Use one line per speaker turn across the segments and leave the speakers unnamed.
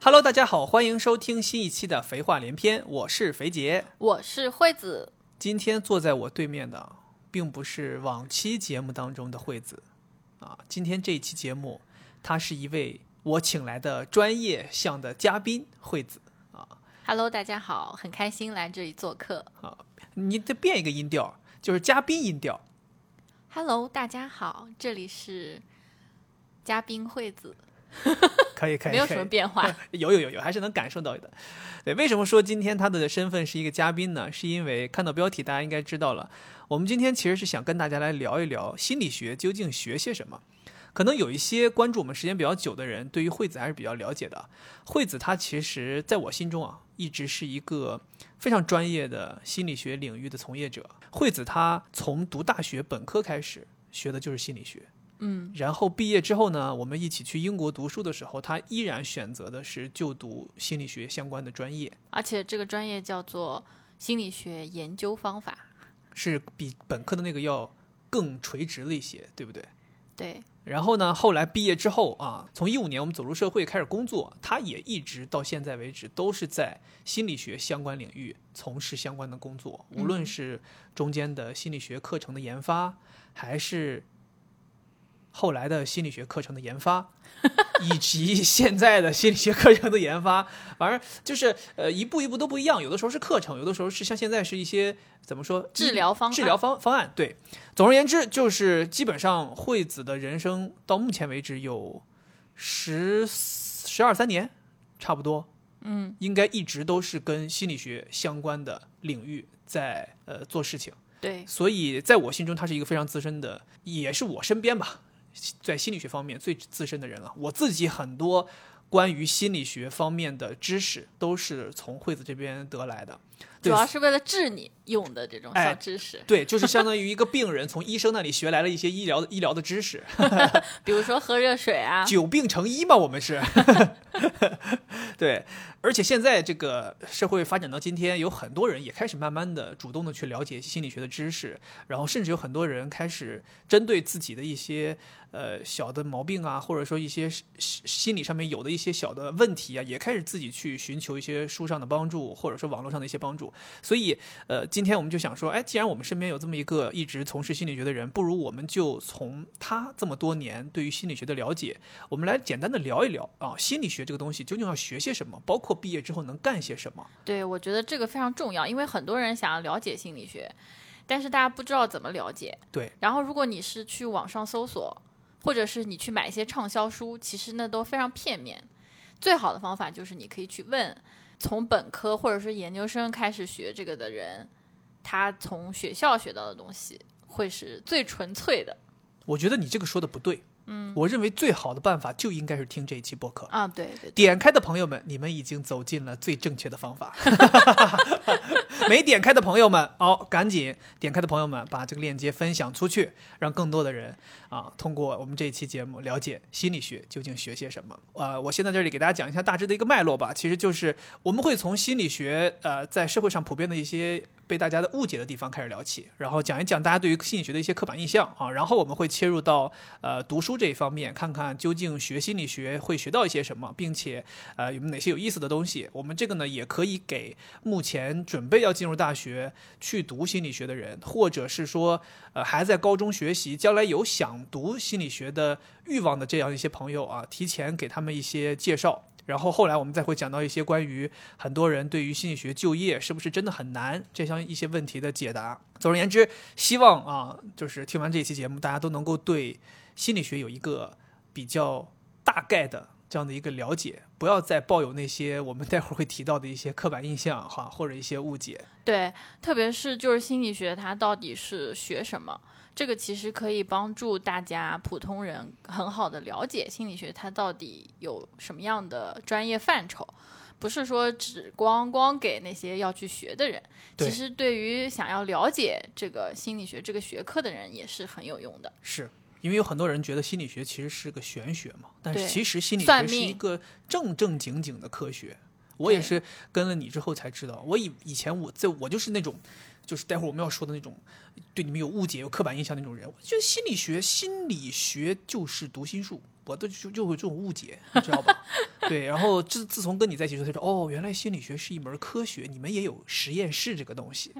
Hello，大家好，欢迎收听新一期的《肥话连篇》，我是肥杰。
我是惠子，
今天坐在我对面的，并不是往期节目当中的惠子，啊，今天这一期节目，他是一位我请来的专业向的嘉宾，惠子。
Hello，大家好，很开心来这里做客。
好你得变一个音调，就是嘉宾音调。
Hello，大家好，这里是嘉宾惠子，
可以，可以，
没有什么变化。
有有有有，还是能感受到的。对，为什么说今天他的身份是一个嘉宾呢？是因为看到标题，大家应该知道了。我们今天其实是想跟大家来聊一聊心理学究竟学些什么。可能有一些关注我们时间比较久的人，对于惠子还是比较了解的。惠子她其实在我心中啊，一直是一个非常专业的心理学领域的从业者。惠子她从读大学本科开始学的就是心理学，
嗯，
然后毕业之后呢，我们一起去英国读书的时候，她依然选择的是就读心理学相关的专业，
而且这个专业叫做心理学研究方法。
是比本科的那个要更垂直了一些，对不对？
对，
然后呢，后来毕业之后啊，从一五年我们走入社会开始工作，他也一直到现在为止都是在心理学相关领域从事相关的工作，无论是中间的心理学课程的研发，还是后来的心理学课程的研发，以及现在的心理学课程的研发，反正就是呃一步一步都不一样，有的时候是课程，有的时候是像现在是一些怎么说
治疗方
治疗方方案。对，总而言之，就是基本上惠子的人生到目前为止有十十二三年，差不多，
嗯，
应该一直都是跟心理学相关的领域在呃做事情。
对，
所以在我心中，他是一个非常资深的，也是我身边吧，在心理学方面最资深的人了。我自己很多关于心理学方面的知识都是从惠子这边得来的。
主要是为了治你用的这种
哎
小知识，
对，就是相当于一个 病人从医生那里学来了一些医疗医疗的知识，
比如说喝热水啊。
久病成医嘛，我们是。对，而且现在这个社会发展到今天，有很多人也开始慢慢的主动的去了解心理学的知识，然后甚至有很多人开始针对自己的一些呃小的毛病啊，或者说一些心心理上面有的一些小的问题啊，也开始自己去寻求一些书上的帮助，或者说网络上的一些帮助。所以，呃，今天我们就想说，哎，既然我们身边有这么一个一直从事心理学的人，不如我们就从他这么多年对于心理学的了解，我们来简单的聊一聊啊，心理学这个东西究竟要学些什么，包括毕业之后能干些什么。
对，我觉得这个非常重要，因为很多人想要了解心理学，但是大家不知道怎么了解。
对，
然后如果你是去网上搜索，或者是你去买一些畅销书，其实那都非常片面。最好的方法就是你可以去问从本科或者是研究生开始学这个的人，他从学校学到的东西会是最纯粹的。
我觉得你这个说的不对。嗯，我认为最好的办法就应该是听这一期播客。
啊，对对对，
点开的朋友们，你们已经走进了最正确的方法。没点开的朋友们，哦，赶紧点开的朋友们，把这个链接分享出去，让更多的人啊，通过我们这一期节目了解心理学究竟学些什么。呃，我先在这里给大家讲一下大致的一个脉络吧。其实就是我们会从心理学呃在社会上普遍的一些被大家的误解的地方开始聊起，然后讲一讲大家对于心理学的一些刻板印象啊，然后我们会切入到呃读书这一方面，看看究竟学心理学会学到一些什么，并且呃有哪些有意思的东西。我们这个呢也可以给目前准备要进入大学去读心理学的人，或者是说呃还在高中学习，将来有想读心理学的欲望的这样一些朋友啊，提前给他们一些介绍。然后后来我们再会讲到一些关于很多人对于心理学就业是不是真的很难这样一些问题的解答。总而言之，希望啊，就是听完这期节目，大家都能够对心理学有一个比较大概的这样的一个了解，不要再抱有那些我们待会儿会提到的一些刻板印象哈，或者一些误解。
对，特别是就是心理学，它到底是学什么？这个其实可以帮助大家普通人很好的了解心理学它到底有什么样的专业范畴，不是说只光光给那些要去学的人，其实对于想要了解这个心理学这个学科的人也是很有用的。
是因为有很多人觉得心理学其实是个玄学嘛，但是其实心理学是一个正正经经的科学我也是跟了你之后才知道，我以以前我在我就是那种，就是待会儿我们要说的那种，对你们有误解、有刻板印象那种人。我觉得心理学，心理学就是读心术，我都就就会这种误解，你知道吧？对，然后自自从跟你在一起之后，才知道哦，原来心理学是一门科学，你们也有实验室这个东西。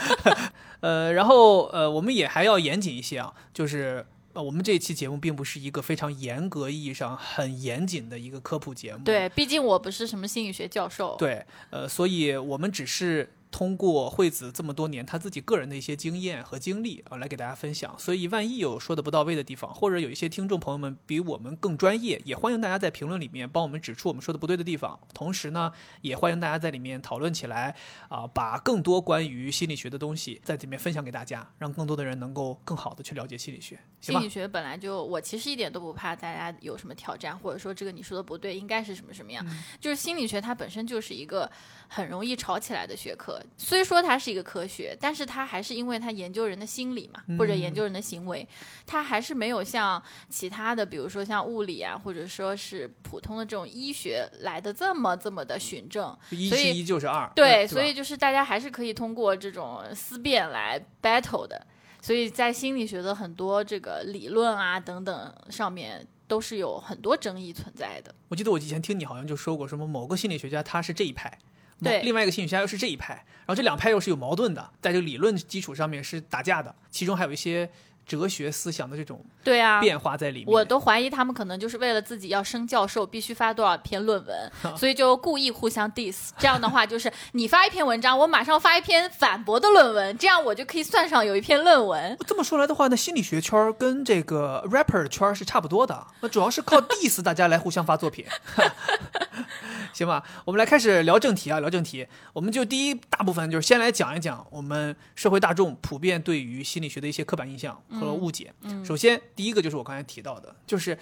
呃，然后呃，我们也还要严谨一些啊，就是。呃，我们这一期节目并不是一个非常严格意义上很严谨的一个科普节目，
对，毕竟我不是什么心理学教授。
对，呃，所以我们只是通过惠子这么多年他自己个人的一些经验和经历啊，来给大家分享。所以万一有说的不到位的地方，或者有一些听众朋友们比我们更专业，也欢迎大家在评论里面帮我们指出我们说的不对的地方。同时呢，也欢迎大家在里面讨论起来啊，把更多关于心理学的东西在里面分享给大家，让更多的人能够更好的去了解心理学。
心理？学本来就，我其实一点都不怕大家有什么挑战，或者说这个你说的不对，应该是什么什么样。
嗯
就是心理学它本身就是一个很容易吵起来的学科，虽说它是一个科学，但是它还是因为它研究人的心理嘛，或者研究人的行为，它还是没有像其他的，比如说像物理啊，或者说是普通的这种医学来的这么这么的循证。
一就是二，
对，
吧
所以就是大家还是可以通过这种思辨来 battle 的。所以在心理学的很多这个理论啊等等上面，都是有很多争议存在的。
我记得我以前听你好像就说过，什么某个心理学家他是这一派，某
对。
另外一个心理学家又是这一派，然后这两派又是有矛盾的，在这个理论基础上面是打架的，其中还有一些哲学思想的这种
对啊，
变化在里面。
我都怀疑他们可能就是为了自己要升教授，必须发多少篇论文，所以就故意互相 diss。这样的话，就是你发一篇文章，我马上发一篇反驳的论文，这样我就可以算上有一篇论文。
这么说来的话，那心理学圈儿跟这个 rapper 圈儿是差不多的，那主要是靠 diss 大家来互相发作品。行吧，我们来开始聊正题啊，聊正题。我们就第一大部分就是先来讲一讲我们社会大众普遍对于心理学的一些刻板印象和误解。首先，第一个就是我刚才提到的，就是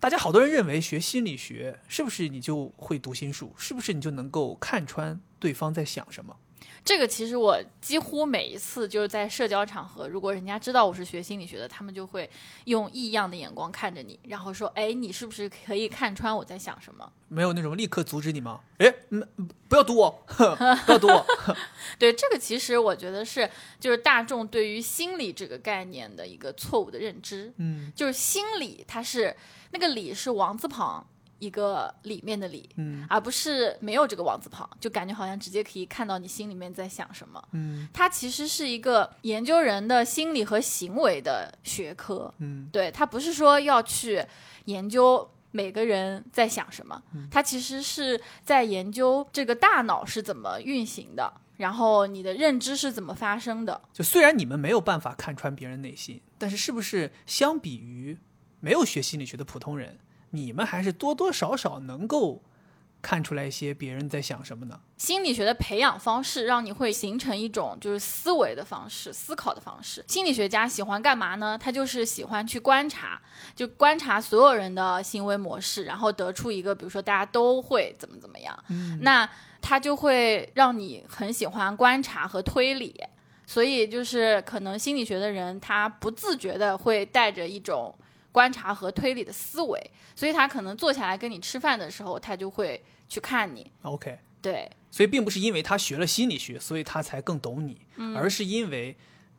大家好多人认为学心理学是不是你就会读心术，是不是你就能够看穿对方在想什么？
这个其实我几乎每一次就是在社交场合，如果人家知道我是学心理学的，他们就会用异样的眼光看着你，然后说：“哎，你是不是可以看穿我在想什么
没有那种立刻阻止你吗？哎，嗯，不要堵我，不要堵我。？”
对，这个其实我觉得是就是大众对于心理这个概念的一个错误的认知。
嗯
就是心理，它是那个理是王字旁一个里面的里，
嗯。
而不是没有这个王字旁，就感觉好像直接可以看到你心里面在想什么。
嗯。
它其实是一个研究人的心理和行为的学科，
嗯。
对，它不是说要去研究每个人在想什么，
嗯。
它其实是在研究这个大脑是怎么运行的，然后你的认知是怎么发生的。
就虽然你们没有办法看穿别人内心，但是是不是相比于没有学心理学的普通人，你们还是多多少少能够看出来一些别人在想什么呢？
心理学的培养方式，让你会形成一种就是思维的方式、思考的方式。心理学家喜欢干嘛呢？他就是喜欢去观察，就观察所有人的行为模式，然后得出一个，比如说大家都会怎么怎么样。那他就会让你很喜欢观察和推理。所以就是可能心理学的人，他不自觉的会带着一种观察和推理的思维，所以他可能坐下来跟你吃饭的时候，他就会去看你。
OK，
对，
所以并不是因为他学了心理学，所以他才更懂你，而是因为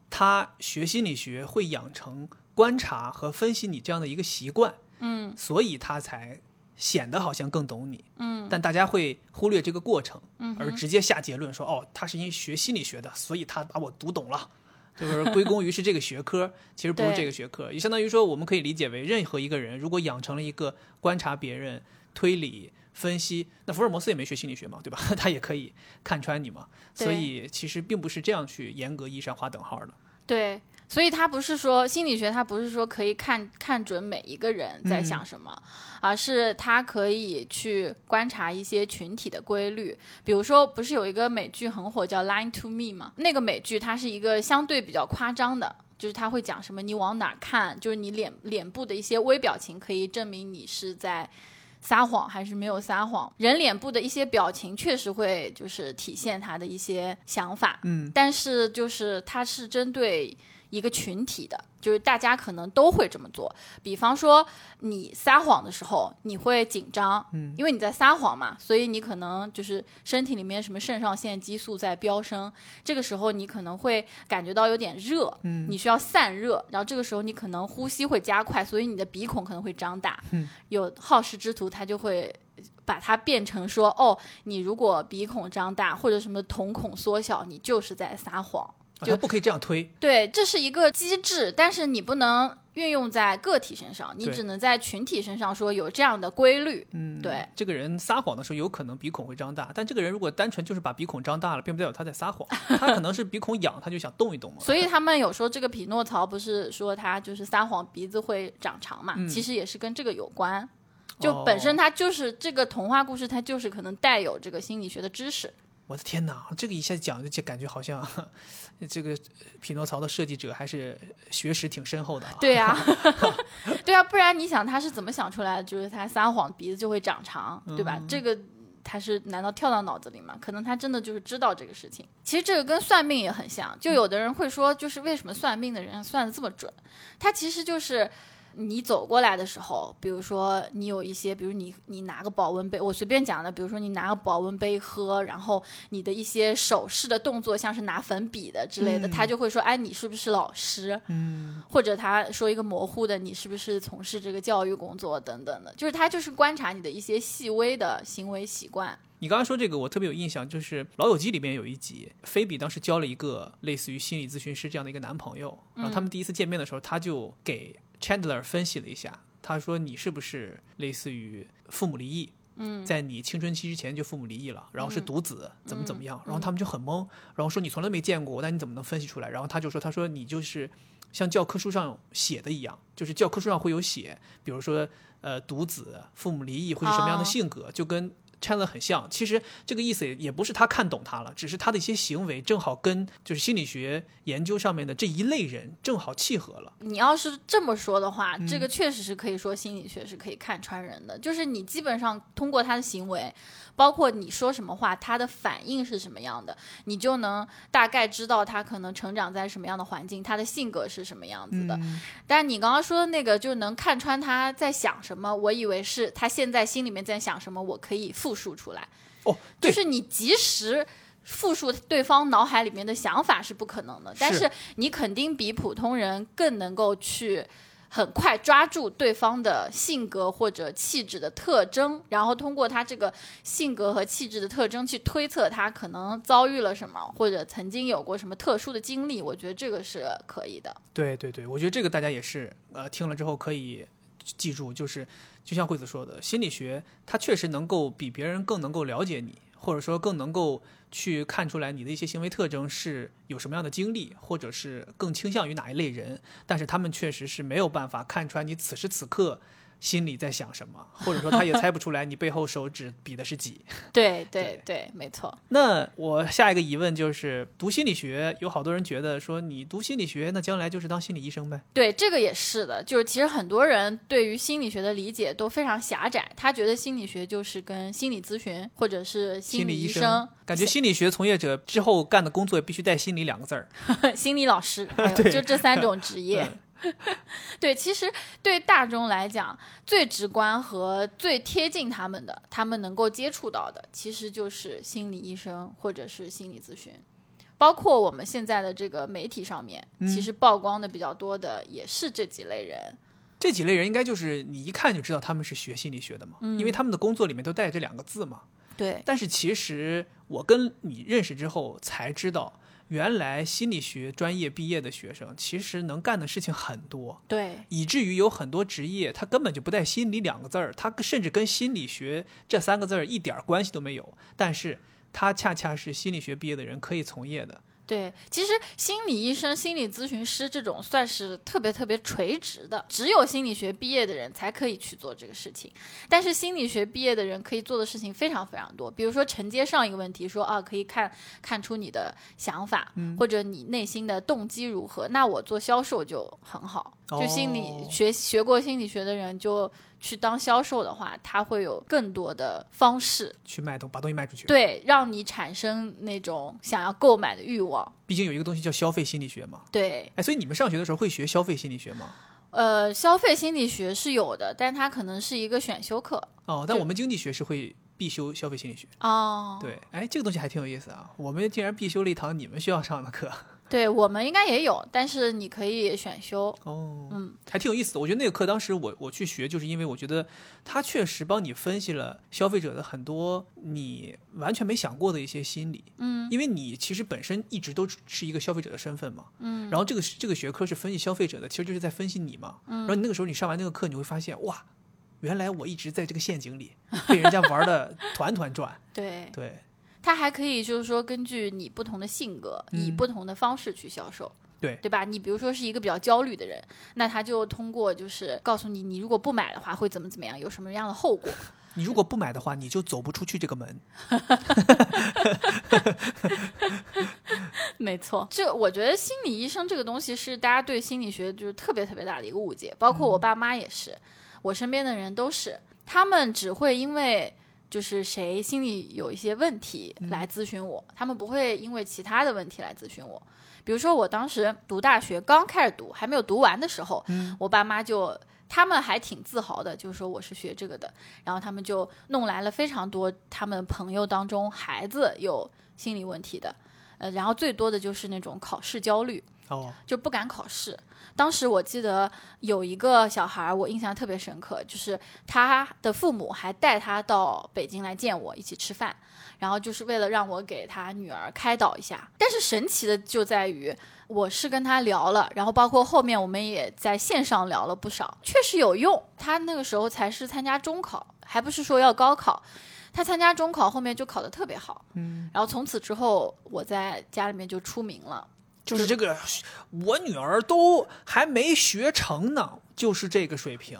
他学心理学会养成观察和分析你这样的一个习惯，
嗯，
所以他才显得好像更懂你，嗯，但大家会忽略这个过程，嗯，而直接下结论说，哦，他是因为学心理学的，所以他把我读懂了。就是归功于是这个学科，其实不是这个学科，也相当于说，我们可以理解为，任何一个人如果养成了一个观察别人、推理、分析，那福尔摩斯也没学心理学嘛，对吧？他也可以看穿你嘛。所以其实并不是这样去严格意义上划等号的。
对，所以他不是说心理学，他不是说可以看看准每一个人在想什么，而是他可以去观察一些群体的规律。比如说，不是有一个美剧很火叫《Line to Me》吗？那个美剧它是一个相对比较夸张的。就是他会讲什么，你往哪看，就是你脸脸部的一些微表情可以证明你是在撒谎还是没有撒谎。人脸部的一些表情确实会就是体现他的一些想法，
嗯，
但是就是它是针对一个群体的，就是大家可能都会这么做。比方说，你撒谎的时候，你会紧张，嗯，因为你在撒谎嘛，所以你可能就是身体里面什么肾上腺激素在飙升，这个时候你可能会感觉到有点热，嗯，你需要散热，然后这个时候你可能呼吸会加快，所以你的鼻孔可能会张大，
嗯，
有好事之徒他就会。把它变成说哦，你如果鼻孔张大或者什么瞳孔缩小，你就是在撒谎，
就不可以这样推。
对，这是一个机制，但是你不能运用在个体身上，你只能在群体身上说有这样的规律。
嗯，
对，
这个人撒谎的时候有可能鼻孔会张大，但这个人如果单纯就是把鼻孔张大了，并不代表他在撒谎，他可能是鼻孔痒，他就想动一动嘛。
所以他们有说这个匹诺曹不是说他就是撒谎鼻子会长长嘛，
嗯
其实也是跟这个有关。就本身它就是、这个童话故事，它就是可能带有这个心理学的知识。
我的天哪，这个一下讲就感觉好像这个匹诺曹的设计者还是学识挺深厚的啊。
对呀、对啊，不然你想他是怎么想出来的？就是他撒谎鼻子就会长长，对吧？这个他是难道跳到脑子里吗？可能他真的就是知道这个事情。其实这个跟算命也很像，就有的人会说，就是为什么算命的人算的这么准？他其实就是。你走过来的时候，比如说你有一些，比如你你拿个保温杯，我随便讲的，比如说你拿个保温杯喝，然后你的一些手势的动作，像是拿粉笔的之类的，
嗯
他就会说，哎，你是不是老师？
嗯，
或者他说一个模糊的，你是不是从事这个教育工作等等的，就是他就是观察你的一些细微的行为习惯。
你刚刚说这个，我特别有印象，就是《老友记》里面有一集，菲比当时交了一个类似于心理咨询师这样的一个男朋友，然后他们第一次见面的时候，他就给 Chandler 分析了一下，他说你是不是类似于父母离异？嗯，在你青春期之前就父母离异了，然后是独子，怎么怎么样？然后他们就很懵，然后说你从来没见过我，但你怎么能分析出来？然后他就说，他说你就是像教科书上写的一样，就是教科书上会有写，比如说呃独子、父母离异会是什么样的
哦
性格，就跟 Chandler 很像。其实这个意思也也不是他看懂他了，只是他的一些行为正好跟就是心理学研究上面的这一类人正好契合了。
你要是这么说的话，这个
嗯
确实是可以说心理学是可以看穿人的，就是你基本上通过他的行为，包括你说什么话，他的反应是什么样的，你就能大概知道他可能成长在什么样的环境，他的性格是什么样子的。
嗯
但你刚刚说的那个，就能看穿他在想什么。我以为是他现在心里面在想什么，我可以复述出来。
哦，
就是你及时复述对方脑海里面的想法是不可能的，但
是
是你肯定比普通人更能够去。很快抓住对方的性格或者气质的特征，然后通过他这个性格和气质的特征去推测他可能遭遇了什么，或者曾经有过什么特殊的经历。我觉得这个是可以的。
对对对，我觉得这个大家也是呃听了之后可以记住，就是就像惠子说的，心理学它确实能够比别人更能够了解你，或者说更能够去看出来你的一些行为特征是有什么样的经历，或者是更倾向于哪一类人，但是他们确实是没有办法看出来你此时此刻。心里在想什么，或者说他也猜不出来你背后手指比的是几。
对 对
对
对，没错。
那我下一个疑问就是，读心理学有好多人觉得说你读心理学，那将来就是当心理医生呗？
对，这个也是的，就是其实很多人对于心理学的理解都非常狭窄，他觉得心理学就是跟心理咨询或者是心理
心医
生、
感觉心理学从业者之后干的工作必须带“心理”两个字儿。
心理老师，
对
就这三种职业。对，其实对大众来讲，最直观和最贴近他们的，他们能够接触到的，其实就是心理医生或者是心理咨询。包括我们现在的这个媒体上面，其实曝光的比较多的也是这几类人。
这几类人应该就是你一看就知道他们是学心理学的嘛，因为他们的工作里面都带这两个字嘛。
对，
但是其实我跟你认识之后才知道，原来心理学专业毕业的学生其实能干的事情很多，
对，
以至于有很多职业他根本就不带“心理”两个字儿，他甚至跟心理学这三个字儿一点儿关系都没有。但是他恰恰是心理学毕业的人可以从业的。
对，其实心理医生、心理咨询师这种算是特别特别垂直的，只有心理学毕业的人才可以去做这个事情。但是心理学毕业的人可以做的事情非常非常多，比如说承接上一个问题，说啊可以看看出你的想法，或者你内心的动机如何。那我做销售就很好，就心理
哦
学学过心理学的人就去当销售的话，他会有更多的方式，
去卖东把东西卖出去。，
对，让你产生那种想要购买的欲望。
毕竟有一个东西叫消费心理学嘛。
对，
哎，所以你们上学的时候会学消费心理学吗？
呃，消费心理学是有的，但它可能是一个选修课
哦，但我们经济学是会必修消费心理学。
哦。
对，哎，这个东西还挺有意思啊。我们竟然必修了一堂你们需要上的课。
对我们应该也有，但是你可以选修。
哦，
嗯，
还挺有意思的。我觉得那个课当时我我去学，就是因为我觉得它确实帮你分析了消费者的很多你完全没想过的一些心理。
嗯，
因为你其实本身一直都是一个消费者的身份嘛。
嗯，
然后这个这个学科是分析消费者的，其实就是在分析你嘛。嗯，然后你那个时候你上完那个课，你会发现哇，原来我一直在这个陷阱里被人家玩的 团团转。
对，
对
它还可以就是说根据你不同的性格，以
嗯
不同的方式去销售。
对
对吧？你比如说是一个比较焦虑的人，那他就通过就是告诉你，你如果不买的话会怎么怎么样，有什么样的后果。
你如果不买的话，你就走不出去这个门。
没错，这我觉得心理医生这个东西是大家对心理学就是特别特别大的一个误解，包括我爸妈也是，我身边的人都是，他们只会因为就是谁心里有一些问题来咨询我，他们不会因为其他的问题来咨询我。比如说我当时读大学刚开始读，还没有读完的时候，我爸妈就。他们还挺自豪的，就是说我是学这个的，然后他们就弄来了非常多他们朋友当中孩子有心理问题的，呃，然后最多的就是那种考试焦虑，
哦，
就不敢考试。当时我记得有一个小孩，我印象特别深刻，就是他的父母还带他到北京来见我，一起吃饭，然后就是为了让我给他女儿开导一下。但是神奇的就在于，我是跟他聊了，然后包括后面我们也在线上聊了不少，确实有用。他那个时候才是参加中考，还不是说要高考。他参加中考，后面就考得特别好，嗯，然后从此之后，我在家里面就出名了，
就是这个，我女儿都还没学成呢，就是这个水平。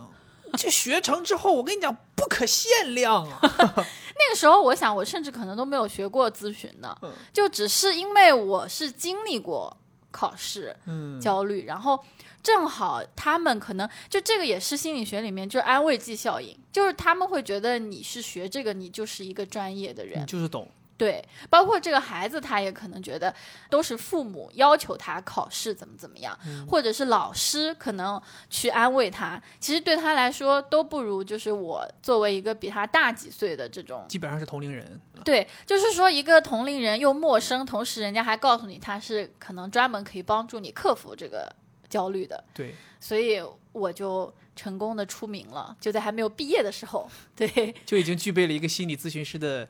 这学成之后，我跟你讲，不可限量啊！
那个时候，我想我甚至可能都没有学过咨询呢，
嗯
就只是因为我是经历过考试
嗯，
焦虑，然后正好他们可能就这个也是心理学里面就是安慰剂效应，就是他们会觉得你是学这个，你就是一个专业的人
你，就是懂。
对，包括这个孩子，他也可能觉得都是父母要求他考试怎么怎么样，或者是老师可能去安慰他，其实对他来说都不如就是我作为一个比他大几岁的这种，
基本上是同龄人。
对，就是说一个同龄人又陌生，同时人家还告诉你他是可能专门可以帮助你克服这个焦虑的，
对，
所以我就成功的出名了，就在还没有毕业的时候，对
就已经具备了一个心理咨询师的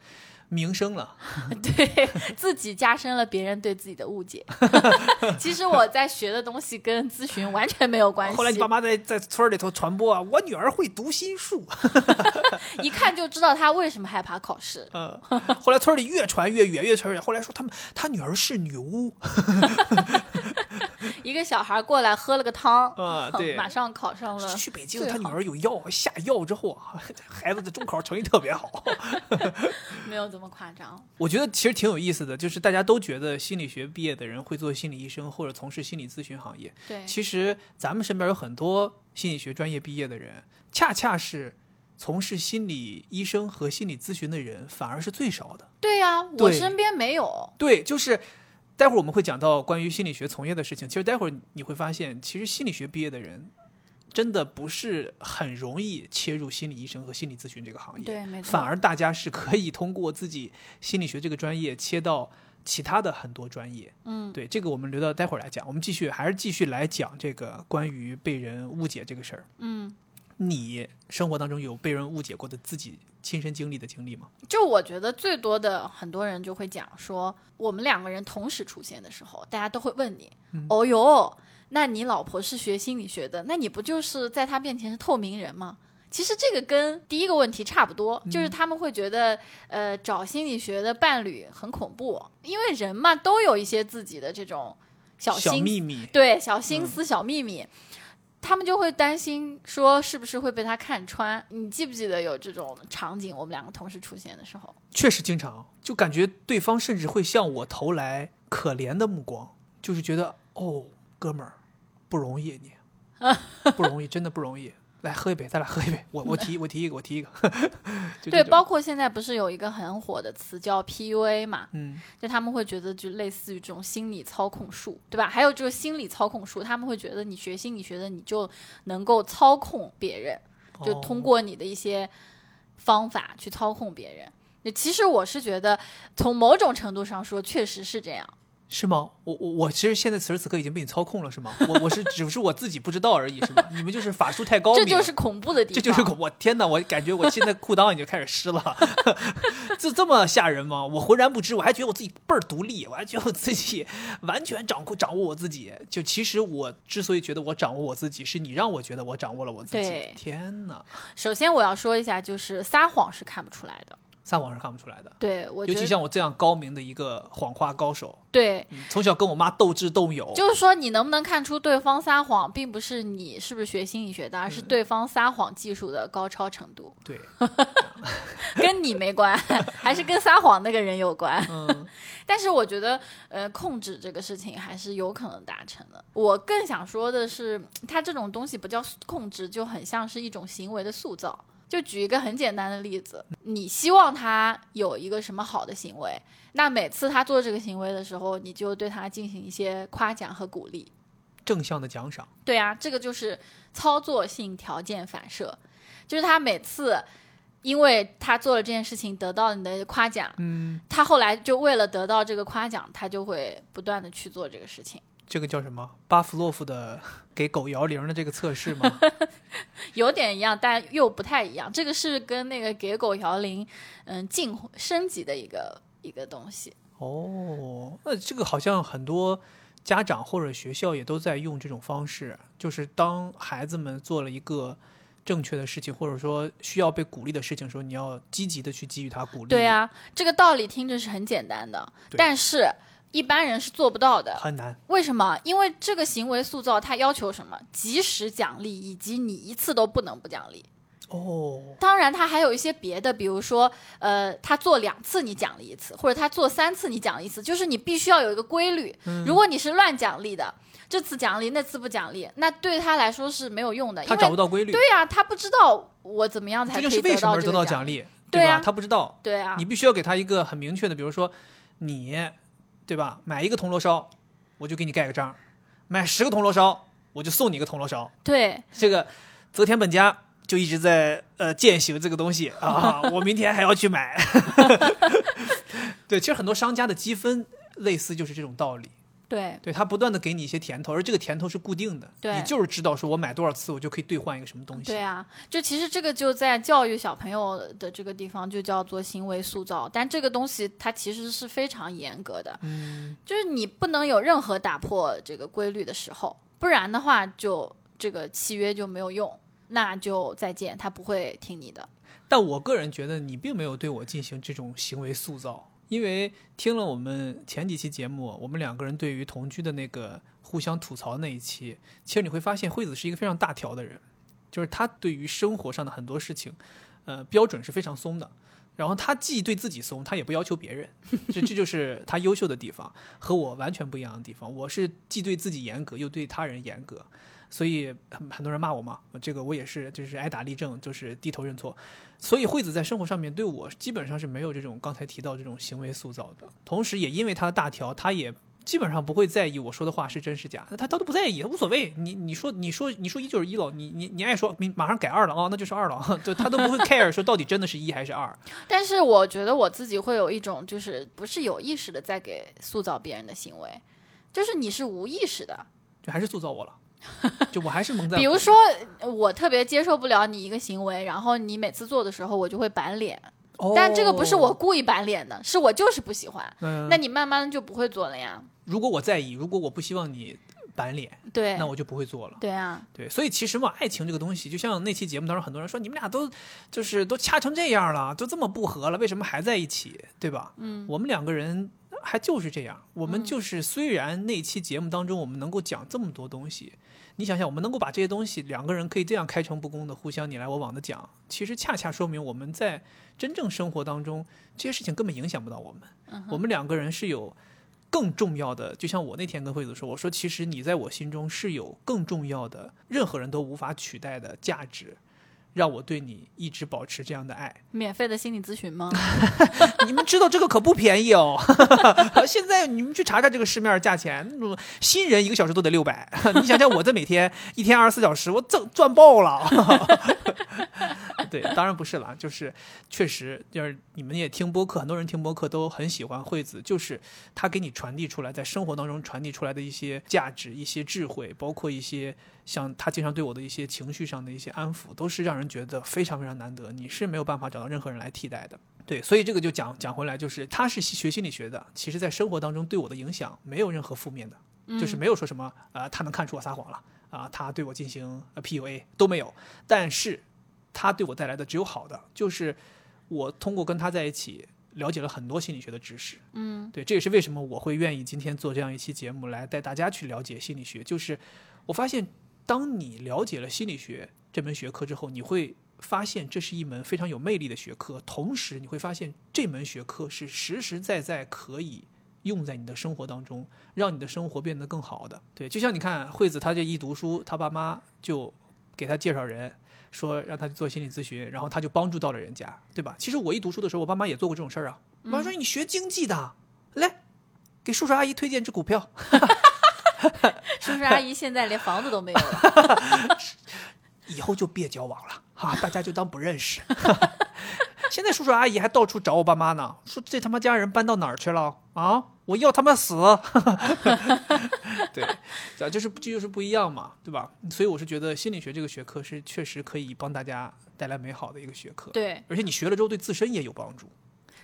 名声了。
对，自己加深了别人对自己的误解。其实我在学的东西跟咨询完全没有关系，
后来你爸妈在在村里头传播啊，我女儿会读心术。
一看就知道她为什么害怕考试。
嗯，后来村里越传越远，越传越远。后来说他们他女儿是女巫
一个小孩过来喝了个汤，
啊，对，
马上考上了。
去北京，他女儿有药下药之后啊，孩子的中考成绩特别好。
没有这么夸张。
我觉得其实挺有意思的，就是大家都觉得心理学毕业的人会做心理医生或者从事心理咨询行业。
对，
其实咱们身边有很多心理学专业毕业的人，恰恰是从事心理医生和心理咨询的人反而是最少的。
对呀、我身边没有。
对，就是待会儿我们会讲到关于心理学从业的事情。其实待会儿你会发现，其实心理学毕业的人真的不是很容易切入心理医生和心理咨询这个行业。
对，没错。
反而大家是可以通过自己心理学这个专业切到其他的很多专业。
嗯，
对，这个我们留到待会儿来讲。我们继续还是继续来讲这个关于被人误解这个事儿。
嗯，
你生活当中有被人误解过的自己亲身经历的经历吗？
就我觉得最多的很多人就会讲说，我们两个人同时出现的时候，大家都会问你，哦哟，那你老婆是学心理学的，那你不就是在她面前是透明人吗？其实这个跟第一个问题差不多，就是他们会觉得，呃，找心理学的伴侣很恐怖，因为人嘛都有一些自己的这种小
小
心
秘密。
对小心思、小秘密，他们就会担心说是不是会被他看穿。你记不记得有这种场景？我们两个同时出现的时候，
确实经常，就感觉对方甚至会向我投来可怜的目光，就是觉得哦，哥们儿，不容易你，不容易，真的不容易。来喝一杯，再来喝一杯。我我提我提一个，我提一个。就
对，包括现在不是有一个很火的词叫 PUA 嘛？
嗯，
就他们会觉得就类似于这种心理操控术，对吧？还有就是心理操控术，他们会觉得你学心理学的你就能够操控别人，就
哦
通过你的一些方法去操控别人。那其实我是觉得，从某种程度上说，确实是这样。
是吗？我我我其实现在此时此刻已经被你操控了，是吗？我我是只是我自己不知道而已，是吗？你们就是法术太高明了，
这就是恐怖的地方。
这就是恐我天哪！我感觉我现在裤裆已经开始湿了，这这么吓人吗？我浑然不知，我还觉得我自己倍儿独立，我还觉得我自己 完全掌控掌握我自己。就其实我之所以觉得我掌握我自己，是你让我觉得我掌握了我自己
对。
天哪，
首先我要说一下，就是撒谎是看不出来的。
撒谎是看不出来的，
对我
尤其像我这样高明的一个谎话高手，
对，
嗯从小跟我妈斗智斗勇，
就是说你能不能看出对方撒谎，并不是你是不是学心理学的，而是对方撒谎技术的高超程度，
对，
跟你没关，还是跟撒谎那个人有关。
嗯，
但是我觉得，呃，控制这个事情还是有可能达成的。我更想说的是，它这种东西不叫控制，就很像是一种行为的塑造。就举一个很简单的例子，你希望他有一个什么好的行为，那每次他做这个行为的时候，你就对他进行一些夸奖和鼓励。
正向的奖赏，
对啊，这个就是操作性条件反射，就是他每次因为他做了这件事情得到你的夸奖，
嗯，
他后来就为了得到这个夸奖，他就会不断的去做这个事情，
这个叫什么？巴甫洛夫的给狗摇铃的这个测试吗？
有点一样，但又不太一样。这个是跟那个给狗摇铃，嗯，进升级的一个一个东西。
哦，那这个好像很多家长或者学校也都在用这种方式，就是当孩子们做了一个正确的事情，或者说需要被鼓励的事情的时候，你要积极的去给予他鼓励。
对，啊，这个道理听着是很简单的，但是一般人是做不到的。
很难。
为什么？因为这个行为塑造它要求什么？及时奖励，以及你一次都不能不奖励。
哦，
当然，它还有一些别的，比如说，呃，他做两次你奖励一次，或者他做三次你奖励一次，就是你必须要有一个规律。
嗯
如果你是乱奖励的，这次奖励，那次不奖励，那对他来说是没有用的，因
他找不
为
到规律，
对呀、他不知道我怎么样才可以
这就是为什么而得
到这个奖
励，
对啊
吧？他不知道，
对啊
你，必须要给他一个很明确的，比如说你，对吧？买一个铜锣烧，我就给你盖个章；买十个铜锣烧，我就送你一个铜锣烧。
对
这个泽田本家就一直在呃践行这个东西啊，我明天还要去买。对，其实很多商家的积分类似就是这种道理，
对
对他不断的给你一些甜头，而这个甜头是固定的，
对
你就是知道说我买多少次我就可以兑换一个什么东西。
对啊，就其实这个就在教育小朋友的这个地方就叫做行为塑造，但这个东西它其实是非常严格的，
嗯，
就是你不能有任何打破这个规律的时候，不然的话就这个契约就没有用，那就再见，他不会听你的。
但我个人觉得你并没有对我进行这种行为塑造，因为听了我们前几期节目，我们两个人对于同居的那个互相吐槽那一期，其实你会发现惠子是一个非常大条的人，就是他对于生活上的很多事情，呃，标准是非常松的。然后他既对自己松，他也不要求别人，这这就是他优秀的地方，和我完全不一样的地方。我是既对自己严格，又对他人严格，所以很很多人骂我嘛，这个我也是，就是挨打立正，就是低头认错。所以惠子在生活上面对我基本上是没有这种刚才提到这种行为塑造的，同时也因为他的大条，他也基本上不会在意我说的话是真是假，他他都不在意，他无所谓。你你说你说你说一就是一了，你你你爱说你马上改二了啊、那就是二了，就他都不会 care 说到底真的是一还是二。
但是我觉得我自己会有一种就是不是有意识的在给塑造别人的行为，就是你是无意识的。
就还是塑造我了，就我还是蒙在。
比如说，我特别接受不了你一个行为，然后你每次做的时候，我就会板脸。
哦，
但这个不是我故意板脸的，是我就是不喜欢。
嗯，
那你慢慢就不会做了呀。
如果我在意，如果我不希望你板脸，
对
那，我就不会做了。
对啊，
对，所以其实嘛，爱情这个东西，就像那期节目当中，很多人说你们俩都就是都掐成这样了，都这么不和了，为什么还在一起，对吧？
嗯，
我们两个人还就是这样，我们就是虽然那期节目当中我们能够讲这么多东西，你想想，我们能够把这些东西两个人可以这样开诚布公的互相你来我往的讲，其实恰恰说明我们在真正生活当中这些事情根本影响不到我们，我们两个人是有更重要的，就像我那天跟惠子说，我说其实你在我心中是有更重要的，任何人都无法取代的价值，让我对你一直保持这样的爱。
免费的心理咨询吗？
你们知道这个可不便宜哦，现在你们去查查这个市面价钱，嗯新人一个小时都得六百，你想想我这每天一天二十四小时，我挣赚爆了。对，当然不是了，就是确实，就是你们也听播客，很多人听播客都很喜欢惠子，就是他给你传递出来，在生活当中传递出来的一些价值、一些智慧，包括一些像他经常对我的一些情绪上的一些安抚，都是让人觉得非常非常难得，你是没有办法找到任何人来替代的。对，所以这个就讲讲回来，就是他是学心理学的，其实在生活当中对我的影响没有任何负面的，就是没有说什么啊、呃他能看出我撒谎了啊、他对我进行呃 PUA 都没有，但是他对我带来的只有好的，就是我通过跟他在一起了解了很多心理学的知识。
嗯，
对，这也是为什么我会愿意今天做这样一期节目来带大家去了解心理学。就是我发现，当你了解了心理学这门学科之后，你会发现这是一门非常有魅力的学科，同时你会发现这门学科是实实在在可以。用在你的生活当中，让你的生活变得更好的。对，就像你看惠子，她这一读书，她爸妈就给她介绍人，说让她去做心理咨询，然后她就帮助到了人家，对吧？其实我一读书的时候，我爸妈也做过这种事儿啊。我妈说你学经济的，来给叔叔阿姨推荐只股票，
叔叔阿姨现在连房子都没有了。
以后就别交往了哈、大家就当不认识。现在叔叔阿姨还到处找我爸妈呢，说这他妈家人搬到哪儿去了啊？我要他妈死！对，这就是这就是不一样嘛，对吧？所以我是觉得心理学这个学科是确实可以帮大家带来美好的一个学科，
对，
而且你学了之后对自身也有帮助。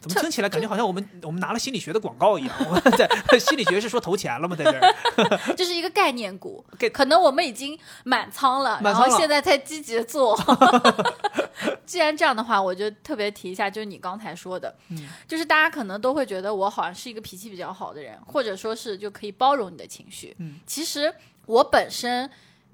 怎么听起来感觉好像我们我们拿了心理学的广告一样？我们在心理学是说投钱了吗？在这儿？
这是一个概念股
给，
可能我们已经满仓了，然
满仓了
后现在在积极的做。既然这样的话，我就特别提一下，就是你刚才说的，
嗯
就是大家可能都会觉得我好像是一个脾气比较好的人，或者说是就可以包容你的情绪。
嗯，
其实我本身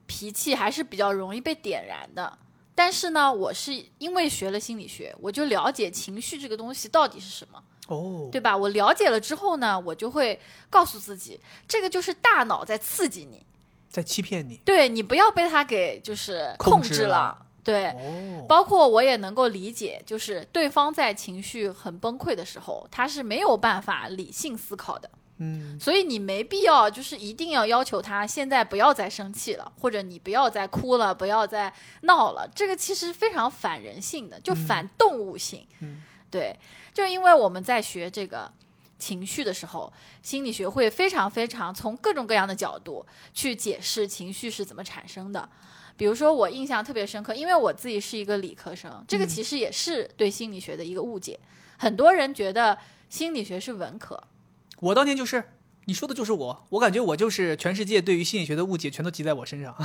脾气还是比较容易被点燃的。但是呢，我是因为学了心理学，我就了解情绪这个东西到底是什么。
哦，
对吧？我了解了之后呢，我就会告诉自己，这个就是大脑在刺激你，
在欺骗你。
对你不要被它给就是控
控制了
制了。对，
哦，
包括我也能够理解，就是对方在情绪很崩溃的时候，他是没有办法理性思考的，
嗯，
所以你没必要就是一定要要求他现在不要再生气了，或者你不要再哭了，不要再闹了，这个其实非常反人性的，就反动物性。
嗯
对，就因为我们在学这个情绪的时候，心理学会非常非常从各种各样的角度去解释情绪是怎么产生的。比如说，我印象特别深刻，因为我自己是一个理科生，这个
嗯
其实也是对心理学的一个误解。很多人觉得心理学是文科，
我当年就是，你说的就是我，我感觉我就是全世界对于心理学的误解全都集在我身上。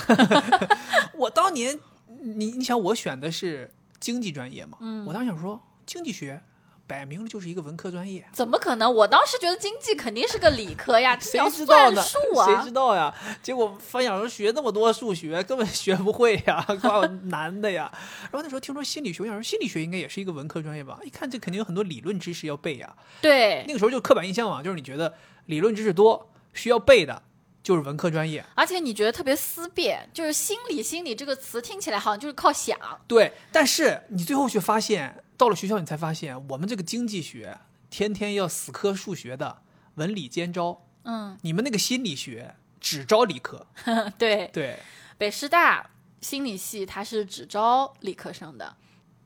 我当年，你你想我选的是经济专业嘛，
嗯
我当时想说经济学摆明了就是一个文科专业，
怎么可能？我当时觉得经济肯定是个理科呀，
谁
要
知道呢？
算数
谁
啊
知。道呀？结果发现说学那么多数学，根本学不会呀，怪我难的呀。然后那时候听说心理学，我想说心理学应该也是一个文科专业吧？一看这肯定有很多理论知识要背呀。
对
那，个时候就刻板印象嘛，就是你觉得理论知识多需要背的，就是文科专业。
而且你觉得特别思辨，就是心理心理这个词听起来好像就是靠想。
对，但是你最后却发现，到了学校你才发现，我们这个经济学天天要死磕数学的，文理兼招。
嗯，
你们那个心理学只招理科。
对，
对，
北师大心理系它是只招理科生的。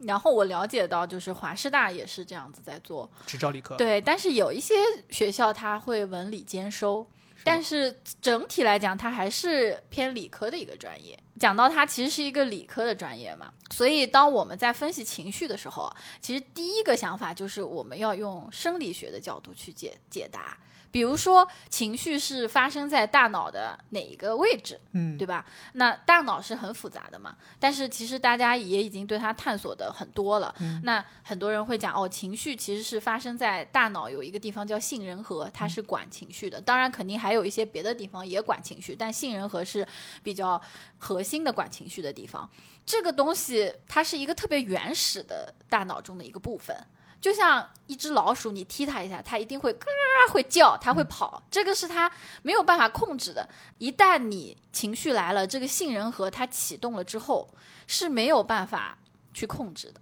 然后我了解到，就是华师大也是这样子在做，
只招理科。
对。但是有一些学校它会文理兼收，但是整体来讲，它还是偏理科的一个专业。讲到它其实是一个理科的专业嘛，所以当我们在分析情绪的时候啊，其实第一个想法就是我们要用生理学的角度去解解答。比如说，情绪是发生在大脑的哪一个位置，
嗯，
对吧？那大脑是很复杂的嘛，但是其实大家也已经对它探索的很多了。那很多人会讲哦，情绪其实是发生在大脑有一个地方叫杏仁核，它是管情绪的。当然，肯定还有一些别的地方也管情绪，但杏仁核是比较核心的管情绪的地方。这个东西它是一个特别原始的大脑中的一个部分。就像一只老鼠，你踢它一下，它一定会嘎会叫，它会跑，这个是它没有办法控制的。一旦你情绪来了，这个杏仁核它启动了之后是没有办法去控制的。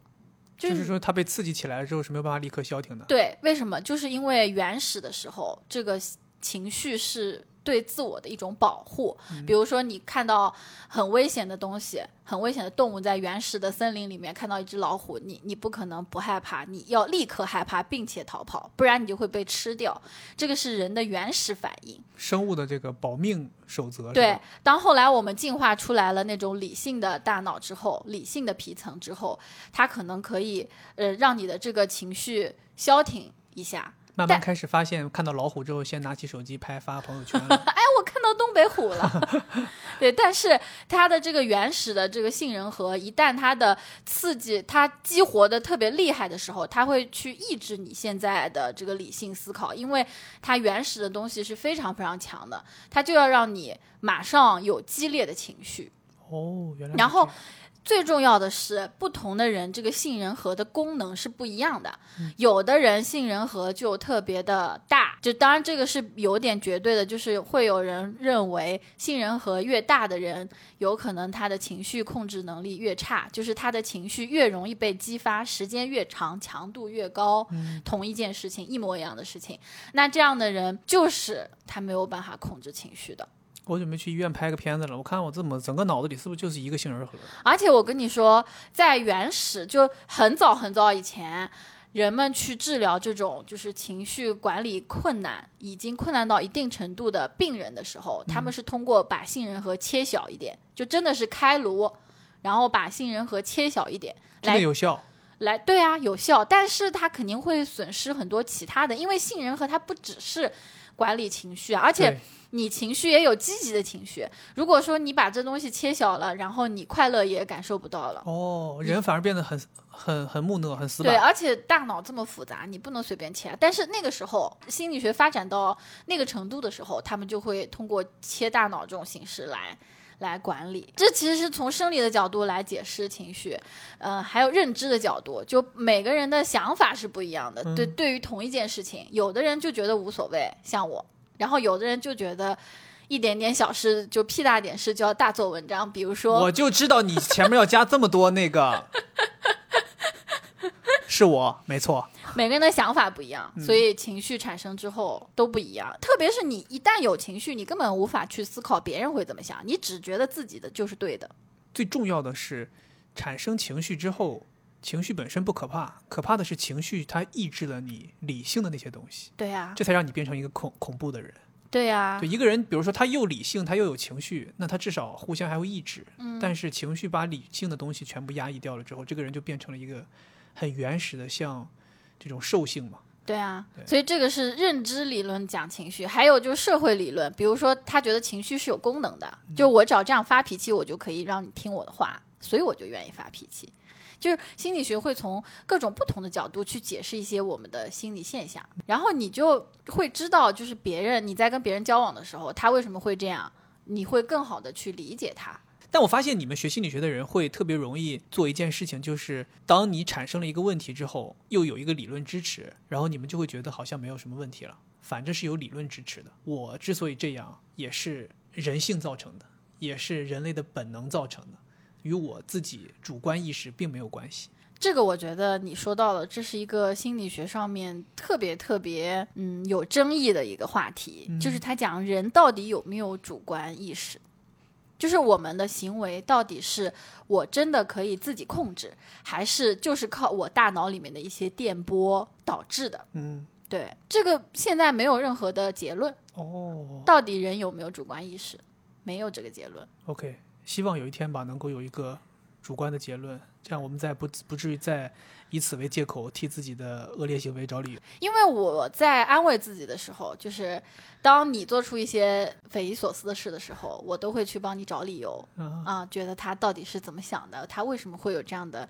就
就是说它被刺激起来了之后是没有办法立刻消停的。
对，为什么？就是因为原始的时候，这个情绪是对自我的一种保护。比如说，你看到很危险的东西、很危险的动物在原始的森林里面看到一只老虎，你你不可能不害怕，你要立刻害怕并且逃跑，不然你就会被吃掉。这个是人的原始反应。
生物的这个保命守则。
对，当后来我们进化出来了那种理性的大脑之后，理性的皮层之后，它可能可以呃让你的这个情绪消停一下。但
慢慢开始发现，看到老虎之后，先拿起手机拍发朋友圈了。
哎，我看到东北虎了。对，但是它的这个原始的这个杏仁核，一旦它的刺激它激活的特别厉害的时候，它会去抑制你现在的这个理性思考，因为它原始的东西是非常非常强的，它就要让你马上有激烈的情绪。
哦，原来
然后最重要的是，不同的人这个杏仁核的功能是不一样的。
嗯
有的人杏仁核就特别的大，就当然这个是有点绝对的，就是会有人认为杏仁核越大的人，有可能他的情绪控制能力越差，就是他的情绪越容易被激发，时间越长，强度越高。
嗯
同一件事情，一模一样的事情，那这样的人就是他没有办法控制情绪的。
我准备去医院拍个片子了，我看我这么整个脑子里是不是就是一个杏仁核？
而且我跟你说，在原始就很早很早以前，人们去治疗这种就是情绪管理困难，已经困难到一定程度的病人的时候，他们是通过把杏仁核切小一点，就真的是开颅，然后把杏仁核切小一点
真的
来
有效？
来，对啊，有效，但是它肯定会损失很多其他的，因为杏仁核它不只是管理情绪啊，而且你情绪也有积极的情绪。如果说你把这东西切小了，然后你快乐也感受不到了。
哦，人反而变得很很很木讷，很死板对，
而且大脑这么复杂，你不能随便切。但是那个时候，心理学发展到那个程度的时候，他们就会通过切大脑这种形式来来管理。这其实是从生理的角度来解释情绪，呃，还有认知的角度，就每个人的想法是不一样的。对，对于同一件事情，有的人就觉得无所谓，像我，然后有的人就觉得。一点点小事就屁大点事就要大做文章，比如说
我就知道你前面要加这么多那个，是我没错。
每个人的想法不一样，
嗯
所以情绪产生之后都不一样。特别是你一旦有情绪，你根本无法去思考别人会怎么想，你只觉得自己的就是对的。
最重要的是，产生情绪之后，情绪本身不可怕，可怕的是情绪它抑制了你理性的那些东西，
对呀、
这才让你变成一个恐恐怖的人。
对呀、
就一个人，比如说他又理性，他又有情绪，那他至少互相还会抑制。
嗯
但是情绪把理性的东西全部压抑掉了之后，这个人就变成了一个很原始的，像这种兽性嘛。
对啊
对，
所以这个是认知理论讲情绪，还有就是社会理论，比如说他觉得情绪是有功能的，
嗯
就我只要这样发脾气，我就可以让你听我的话，所以我就愿意发脾气。就是心理学会从各种不同的角度去解释一些我们的心理现象，然后你就会知道，就是别人你在跟别人交往的时候，他为什么会这样，你会更好的去理解他。
但我发现你们学心理学的人会特别容易做一件事情，就是当你产生了一个问题之后，又有一个理论支持，然后你们就会觉得好像没有什么问题了，反正是有理论支持的。我之所以这样，也是人性造成的，也是人类的本能造成的，与我自己主观意识并没有关系。
这个我觉得你说到了，这是一个心理学上面特别特别嗯有争议的一个话题，就是他讲人到底有没有主观意识，就是我们的行为到底是我真的可以自己控制，还是就是靠我大脑里面的一些电波导致的？
嗯，
对，这个现在没有任何的结论，
哦
到底人有没有主观意识，没有这个结论。
，OK，希望有一天吧，能够有一个主观的结论，这样我们再不不至于再以此为借口替自己的恶劣行为找理由。
因为我在安慰自己的时候，就是当你做出一些匪夷所思的事的时候，我都会去帮你找理由
啊
啊，觉得他到底是怎么想的，他为什么会有这样的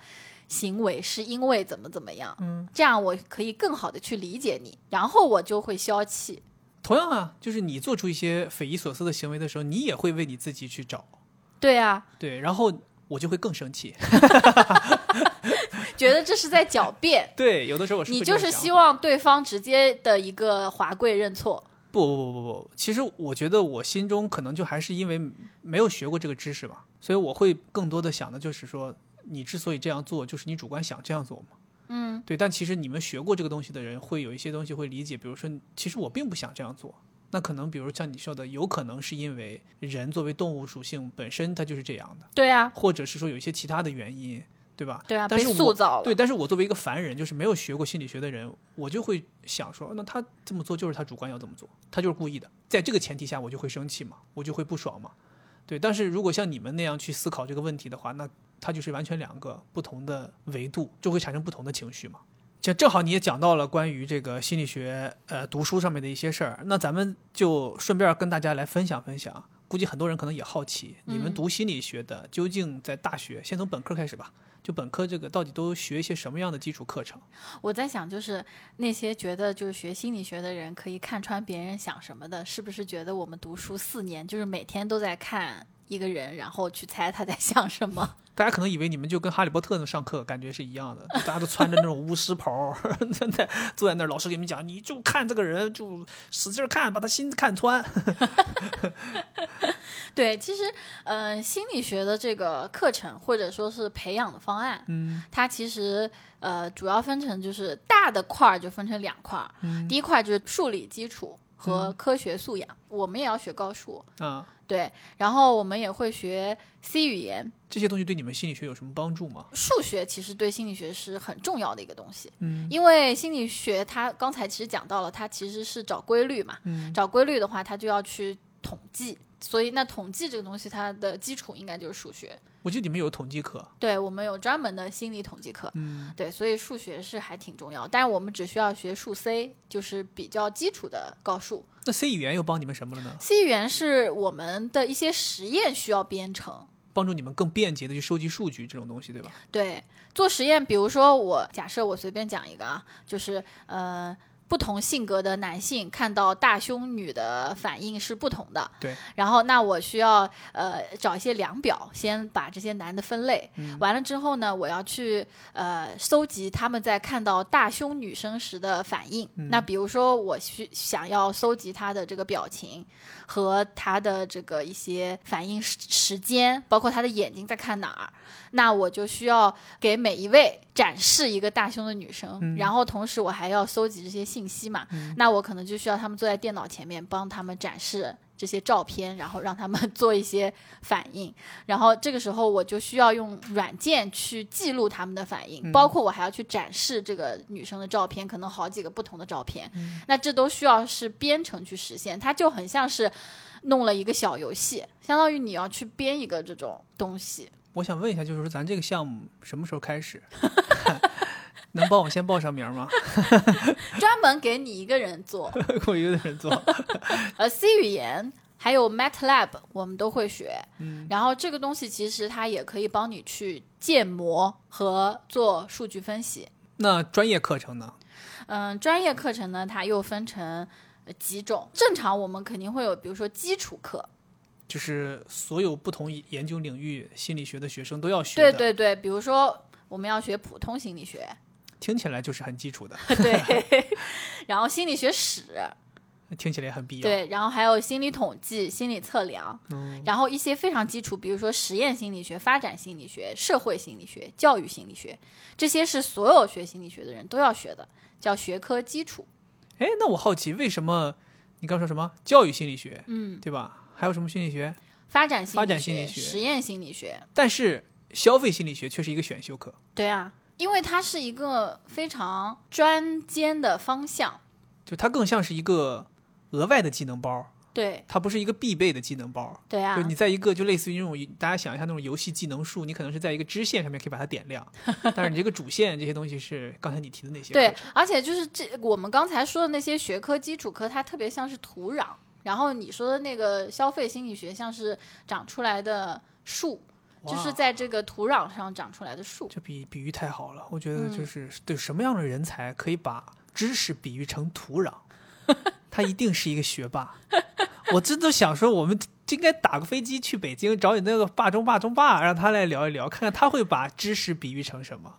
行为，是因为怎么怎么样，
嗯，
这样我可以更好的去理解你，然后我就会消气。
同样啊，就是你做出一些匪夷所思的行为的时候，你也会为你自己去找，
对啊，
对，然后我就会更生气。
觉得这是在狡辩。
对，有的时候我是
你就是希望对方直接的一个华贵认错。
不不不不不，其实我觉得我心中可能就还是因为没有学过这个知识吧，所以我会更多的想的就是说，你之所以这样做，就是你主观想这样做嘛。
嗯，
对，但其实你们学过这个东西的人，会有一些东西会理解，比如说，其实我并不想这样做。那可能，比如像你说的，有可能是因为人作为动物属性本身它就是这样的，
对啊，
或者是说有一些其他的原因，对吧？
对啊，被
但是我
塑造了。
对，但是我作为一个凡人，就是没有学过心理学的人，我就会想说，那他这么做就是他主观要这么做，他就是故意的。在这个前提下，我就会生气嘛，我就会不爽嘛。对，但是如果像你们那样去思考这个问题的话，那它就是完全两个不同的维度，就会产生不同的情绪嘛。就正好你也讲到了关于这个心理学呃读书上面的一些事儿，那咱们就顺便跟大家来分享分享。估计很多人可能也好奇，你们
嗯
读心理学的究竟在大学，先从本科开始吧，就本科这个到底都学一些什么样的基础课程？
我在想，就是那些觉得就是学心理学的人可以看穿别人想什么的，是不是觉得我们读书四年就是每天都在看一个人，然后去猜他在想什么？
大家可能以为你们就跟哈利波特那上课感觉是一样的，大家都穿着那种巫师袍，在在坐在那儿，老师给你们讲，你就看这个人，就使劲儿看，把他心看穿。
对，其实，呃，心理学的这个课程或者说是培养的方案，
嗯
它其实呃主要分成就是大的块儿就分成两块儿，
嗯
第一块就是数理基础和科学素养，我们也要学高数，
啊，
对，然后我们也会学 C 语言，
这些东西对你们心理学有什么帮助吗？
数学其实对心理学是很重要的一个东西，
嗯。
因为心理学它刚才其实讲到了，它其实是找规律嘛，
嗯。
找规律的话，它就要去统计，所以那统计这个东西它的基础应该就是数学。
我记得你们有统计课，
对我们有专门的心理统计课，
嗯
对，所以数学是还挺重要，但是我们只需要学数 C，就是比较基础的高数。
那 C 语言又帮你们什么了呢
？C 语言是我们的一些实验需要编程，
帮助你们更便捷的去收集数据这种东西，对吧？
对，做实验，比如说我假设我随便讲一个啊，就是呃。不同性格的男性看到大胸女的反应是不同的，
对。
然后那我需要呃找一些量表，先把这些男的分类，完了之后呢，我要去呃搜集他们在看到大胸女生时的反应。那比如说我需想要搜集他的这个表情和他的这个一些反应时时间，包括他的眼睛在看哪儿，那我就需要给每一位展示一个大胸的女生，然后同时我还要搜集这些信息嘛，那我可能就需要他们坐在电脑前面帮他们展示。这些照片，然后让他们 做一些反应，然后这个时候我就需要用软件去记录他们的反应，包括我还要去展示这个女生的照片，可能好几个不同的照片，那这都需要是编程去实现，它就很像是弄了一个小游戏，相当于你要去编一个这种东西。
我想问一下，就是说咱这个项目什么时候开始？能帮我先报上名吗？
专门给你一个人做，
我一个人做。
呃，C 语言还有 MATLAB 我们都会学，嗯然后这个东西其实它也可以帮你去建模和做数据分析。
那专业课程呢？
嗯，专业课程呢，它又分成呃几种。正常我们肯定会有，比如说基础课，
就是所有不同研究领域心理学的学生都要学的。
对对对，比如说我们要学普通心理学，
听起来就是很基础的，
对，然后心理学史，
听起来也很必要。
对，然后还有心理统计、心理测量，
嗯
然后一些非常基础，比如说实验心理学、发展心理学、社会心理学、教育心理学，这些是所有学心理学的人都要学的，叫学科基础。
哎，那我好奇，为什么你刚说什么教育心理学，
嗯，
对吧？还有什么心理学？
发展心理学、
展心理学
实验心理学，
但是消费心理学却是一个选修课。
对啊，因为它是一个非常专尖的方向。
就它更像是一个额外的技能包，
对
它不是一个必备的技能包。
对啊
就，你在一个就类似于那种大家想一下那种游戏技能树，你可能是在一个支线上面可以把它点亮，但是你这个主线这些东西是刚才你提的那些
对，而且就是这我们刚才说的那些学科基础科，它特别像是土壤。然后你说的那个消费心理学，像是长出来的树，就是在这个土壤上长出来的树。
这比比喻太好了，我觉
嗯
得就是、对什么样的人才可以把知识比喻成土壤，他一定是一个学霸。我真的想说，我们就应该打个飞机去北京找你那个霸中霸中霸，让他来聊一聊，看看他会把知识比喻成什么。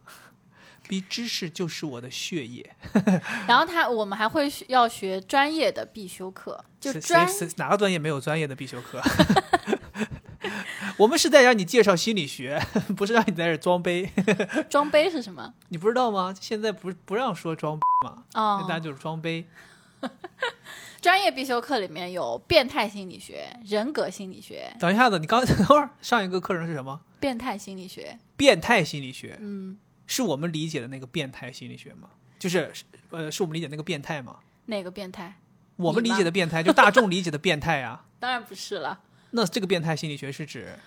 比知识就是我的血液，
然后他我们还会学要学专业的必修课，就专
哪个专业没有专业的必修课？我们是在让你介绍心理学，不是让你在这儿装杯。
装杯是什么？
你不知道吗？现在不不让说装嘛，
哦
大，家就是装杯。
专业必修课里面有变态心理学、人格心理学、
等一下子，你刚等会儿上一个课程是什么？
变态心理学。
变态心理学
嗯，
是我们理解的那个变态心理学吗？就是呃，是我们理解那个变态吗？
哪个变态？
我们理解的变态，就大众理解的变态啊。
当然不是了。
那这个变态心理学是指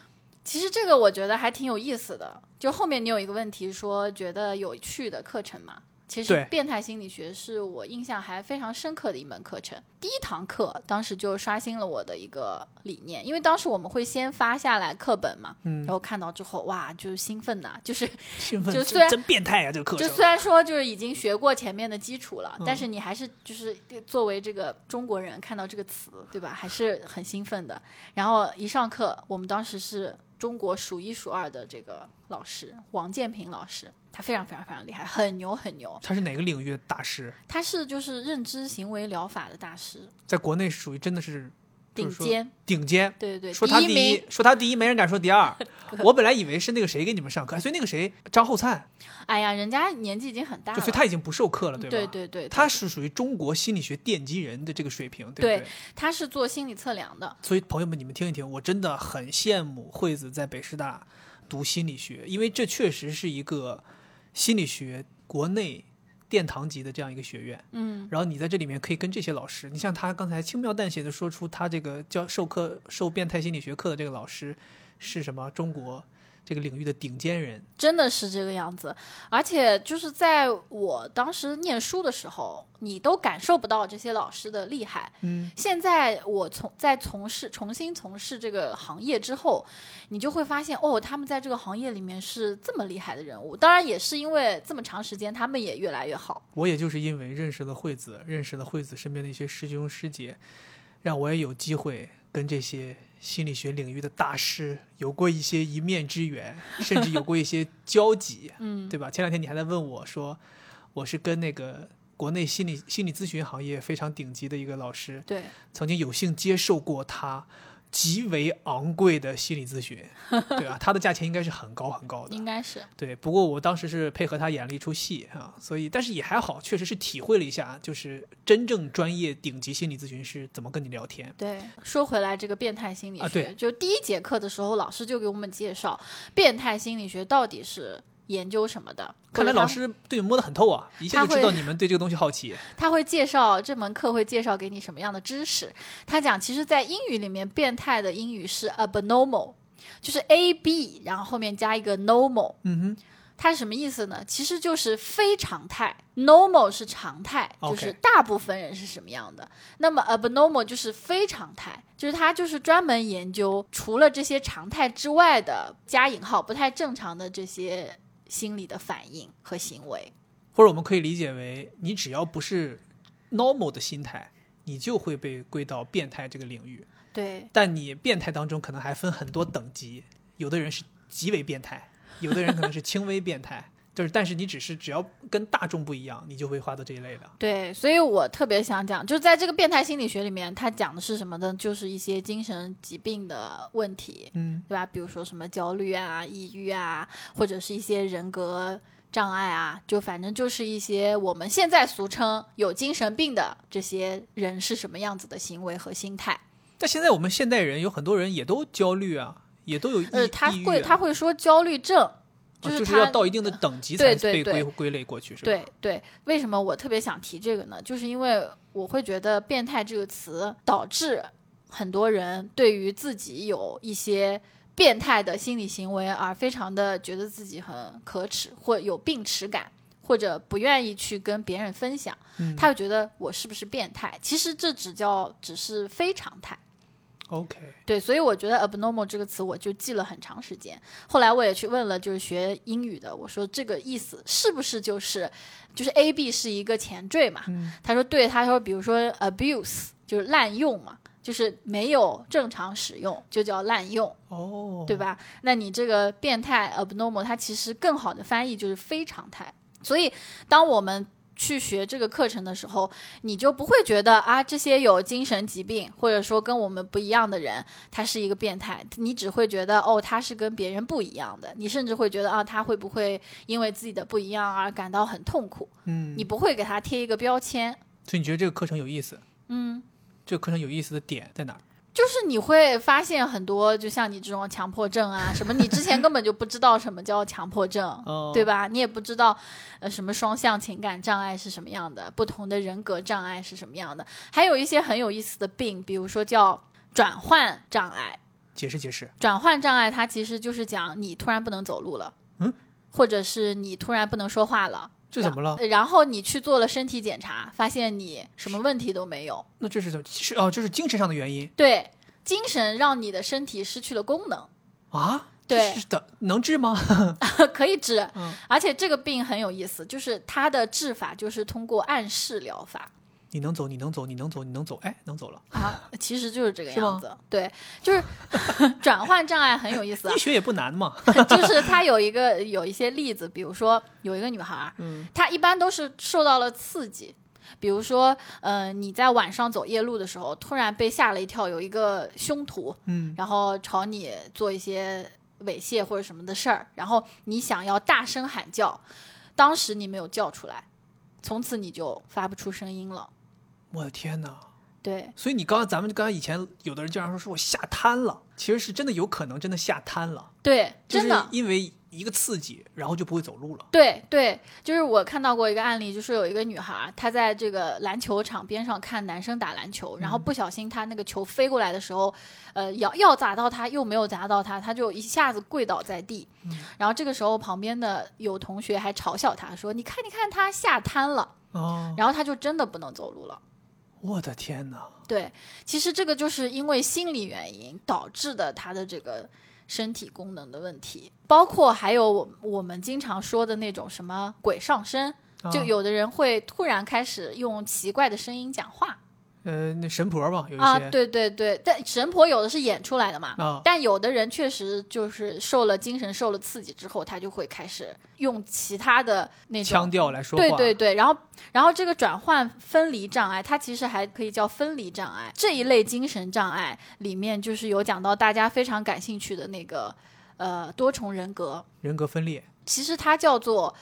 其实这个我觉得还挺有意思的。就后面你有一个问题说觉得有趣的课程嘛？其实变态心理学是我印象还非常深刻的一门课程。第一堂课当时就刷新了我的一个理念，因为当时我们会先发下来课本嘛，
嗯
然后看到之后哇，就是兴奋呐、就是
兴奋，
就虽然
真变态啊！这个课程
就虽然说就是已经学过前面的基础了，
嗯
但是你还是就是作为这个中国人看到这个词，对吧？还是很兴奋的。然后一上课，我们当时是中国数一数二的这个老师王建平老师，他非常非常非常厉害，很牛很牛。
他是哪个领域的大师？
他是就是认知行为疗法的大师，
在国内属于真的是
顶尖。
顶尖。
对对对，
说他第一，说他第一，没人敢说第二。我本来以为是那个谁给你们上课，所以那个谁张厚灿，
哎呀，人家年纪已经很大了，
所以他已经不授课了，对吧？
对对对，
他是属于中国心理学奠基人的这个水平，对不
对
对？
他是做心理测量的，
所以朋友们，你们听一听，我真的很羡慕惠子在北师大读心理学，因为这确实是一个心理学国内殿堂级的这样一个学院。
嗯，
然后你在这里面可以跟这些老师，你像他刚才轻描淡写的说出他这个教授课授变态心理学课的这个老师是什么中国这个领域的顶尖人，
真的是这个样子，而且就是在我当时念书的时候，你都感受不到这些老师的厉害。
嗯，
现在我从在从事重新从事这个行业之后，你就会发现哦，他们在这个行业里面是这么厉害的人物。当然，也是因为这么长时间，他们也越来越好。
我也就是因为认识了惠子，认识了惠子身边的一些师兄师姐，让我也有机会跟这些心理学领域的大师有过一些一面之缘，甚至有过一些交集，
嗯，
对吧？前两天你还在问我说，我是跟那个国内心理心理咨询行业非常顶级的一个老师，
对，
曾经有幸接受过他极为昂贵的心理咨询，对吧？它的价钱应该是很高很高的，
应该是
对，不过我当时是配合他演了一出戏啊，所以但是也还好，确实是体会了一下，就是真正专业顶级心理咨询师怎么跟你聊天。
对。说回来，这个变态心理学，
啊对
就第一节课的时候，老师就给我们介绍变态心理学到底是研究什么的。
看来老师对你摸得很透啊，一下就知道你们对这个东西好奇。
他会介绍这门课会介绍给你什么样的知识。他讲，其实，在英语里面，变态的英语是 abnormal，就是 a b，然后后面加一个 normal。
嗯哼，
它是什么意思呢？其实就是非常态，normal 是常态，就是大部分人是什么样的。那么 abnormal 就是非常态，就是它就是专门研究除了这些常态之外的加引号不太正常的这些心理的反应和行为。
或者我们可以理解为，你只要不是 normal 的心态，你就会被归到变态这个领域。
对，
但你变态当中可能还分很多等级，有的人是极为变态，有的人可能是轻微变态。就是，但是你只是只要跟大众不一样，你就会画到这一类的。
对，所以我特别想讲，就是在这个变态心理学里面，它讲的是什么呢？就是一些精神疾病的问题，
嗯，
对吧？比如说什么焦虑啊、抑郁啊，或者是一些人格障碍啊，就反正就是一些我们现在俗称有精神病的这些人是什么样子的行为和心态。
但现在我们现代人有很多人也都焦虑啊，也都有抑
呃，他会
抑郁啊
他会说焦虑症，
啊就是
他
要到一定的等级才被归归类过去，是吧？
对对，为什么我特别想提这个呢？就是因为我会觉得“变态”这个词导致很多人对于自己有一些变态的心理行为而非常的觉得自己很可耻，或有病耻感，或者不愿意去跟别人分享，
嗯
他会觉得我是不是变态？其实这只叫只是非常态。
OK，
对，所以我觉得 abnormal 这个词我就记了很长时间。后来我也去问了，就是学英语的，我说这个意思是不是就是就是 a b 是一个前缀嘛？
嗯
他说对，他说比如说 abuse 就是滥用嘛就是没有正常使用就叫滥用，
哦，
对？吧？那你这个变态 abnormal，它其实更好的翻译就是非常态。所以，当我们去学这个课程的时候，你就不会觉得啊，这些有精神疾病或者说跟我们不一样的人，他是一个变态。你只会觉得哦，他是跟别人不一样的。你甚至会觉得啊，他会不会因为自己的不一样而感到很痛苦？
嗯，
你不会给他贴一个标签。
所以你觉得这个课程有意思？
嗯，
这个课程有意思的点在哪儿？
就是你会发现很多，就像你这种强迫症啊，什么你之前根本就不知道什么叫强迫症，
哦
对吧？你也不知道，呃，什么双向情感障碍是什么样的，不同的人格障碍是什么样的，还有一些很有意思的病，比如说叫转换障碍。
解释解释。
转换障碍它其实就是讲你突然不能走路了，
嗯，
或者是你突然不能说话了。
这怎么了？
然然后你去做了身体检查，发现你什么问题都没有。
那这是怎么？是哦，这是精神上的原因
对，精神让你的身体失去了功能。
啊？
对
是的，能治吗？
可以治，
嗯
而且这个病很有意思，就是它的治法就是通过暗示疗法
你能走，你能走，你能走，你能走，哎，能走了。
啊，其实就是这个样子。对，就是 转换障碍很有意思啊
医，学也不难嘛。
就是它有一个有一些例子，比如说有一个女孩儿，
嗯
她一般都是受到了刺激。比如说，呃，你在晚上走夜路的时候，突然被吓了一跳，有一个凶徒，
嗯，
然后朝你做一些猥亵或者什么的事儿，然后你想要大声喊叫，当时你没有叫出来，从此你就发不出声音了。
我的天哪！
对
所以你刚刚咱们刚刚以前有的人经常说说我吓瘫了，其实是真的有可能真的吓瘫了，
对，
就是
真的。
因为一个刺激，然后就不会走路了。
对对，就是我看到过一个案例，就是有一个女孩，她在这个篮球场边上看男生打篮球，然后不小心她那个球飞过来的时候，呃，要要砸到她，又没有砸到她，她就一下子跪倒在地。然后这个时候旁边的有同学还嘲笑她说：“你看，你看，她吓瘫了。
哦”，
然后她就真的不能走路了。
我的天哪！
对，其实这个就是因为心理原因导致的他的这个身体功能的问题，包括还有我我们经常说的那种什么鬼上身，就
啊
有的人会突然开始用奇怪的声音讲话
呃，那神婆嘛，有一些
啊，对对对，但神婆有的是演出来的嘛。
啊
但有的人确实就是受了精神受了刺激之后，他就会开始用其他的那种
腔调来说话。
对对对，然后然后这个转换分离障碍，它其实还可以叫分离障碍这一类精神障碍里面，就是有讲到大家非常感兴趣的那个呃多重人格，
人格分裂。
其实它叫做。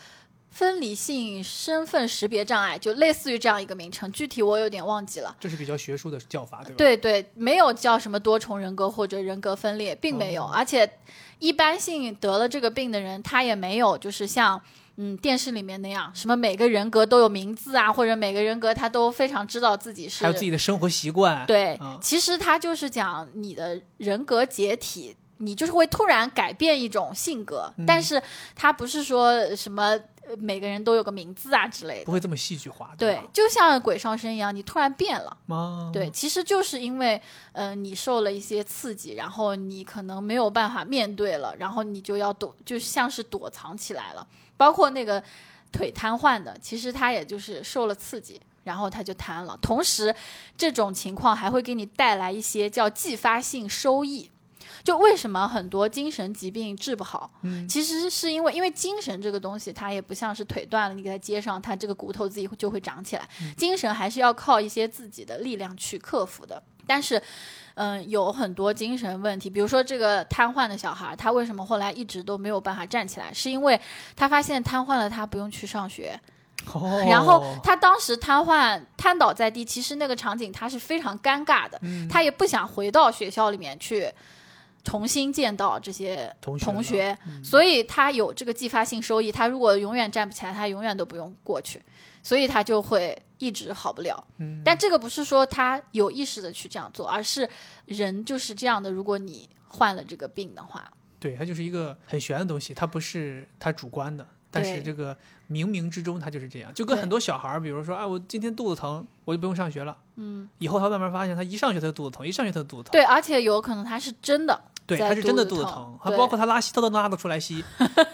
分离性身份识别障碍就类似于这样一个名称，具体我有点忘记了。
这是比较学术的叫法，对吧？
对对，没有叫什么多重人格或者人格分裂，并没有。
哦
而且，一般性得了这个病的人，他也没有就是像嗯电视里面那样，什么每个人格都有名字啊，或者每个人格他都非常知道自己是
还有自己的生活习惯。
对。
啊
其实他就是讲你的人格解体。你就是会突然改变一种性格，
嗯
但是他不是说什么呃每个人都有个名字啊之类的，
不会这么戏剧化。
对
吧，
就像鬼上身一样，你突然变了。
吗？
对，其实就是因为，呃，你受了一些刺激，然后你可能没有办法面对了，然后你就要躲，就像是躲藏起来了。包括那个腿瘫痪的，其实他也就是受了刺激，然后他就瘫了。同时，这种情况还会给你带来一些叫继发性收益。就为什么很多精神疾病治不好？
嗯
其实是因为，因为精神这个东西，它也不像是腿断了，你给它接上，它这个骨头自己就会长起来。精神还是要靠一些自己的力量去克服的。但是，嗯、有很多精神问题，比如说这个瘫痪的小孩，他为什么后来一直都没有办法站起来？是因为他发现瘫痪了，他不用去上学，
哦，
然后他当时瘫痪瘫倒在地，其实那个场景他是非常尴尬的，
嗯
他也不想回到学校里面去重新见到这些
同学
同学，
嗯
所以他有这个继发性收益。他如果永远站不起来，他永远都不用过去，所以他就会一直好不了。
嗯
但这个不是说他有意识的去这样做，而是人就是这样的。如果你患了这个病的话，
对，它就是一个很玄的东西，它不是它主观的，但是这个冥冥之中它就是这样，就跟很多小孩儿，比如说，哎，我今天肚子疼，我就不用上学了，嗯，以后他慢慢发现，他一上学他就肚子疼，一上学他就肚子疼，
对，而且有可能他是真的。
对，他是真的
肚子疼
肚子疼，还包括他拉稀，他都能拉得出来稀。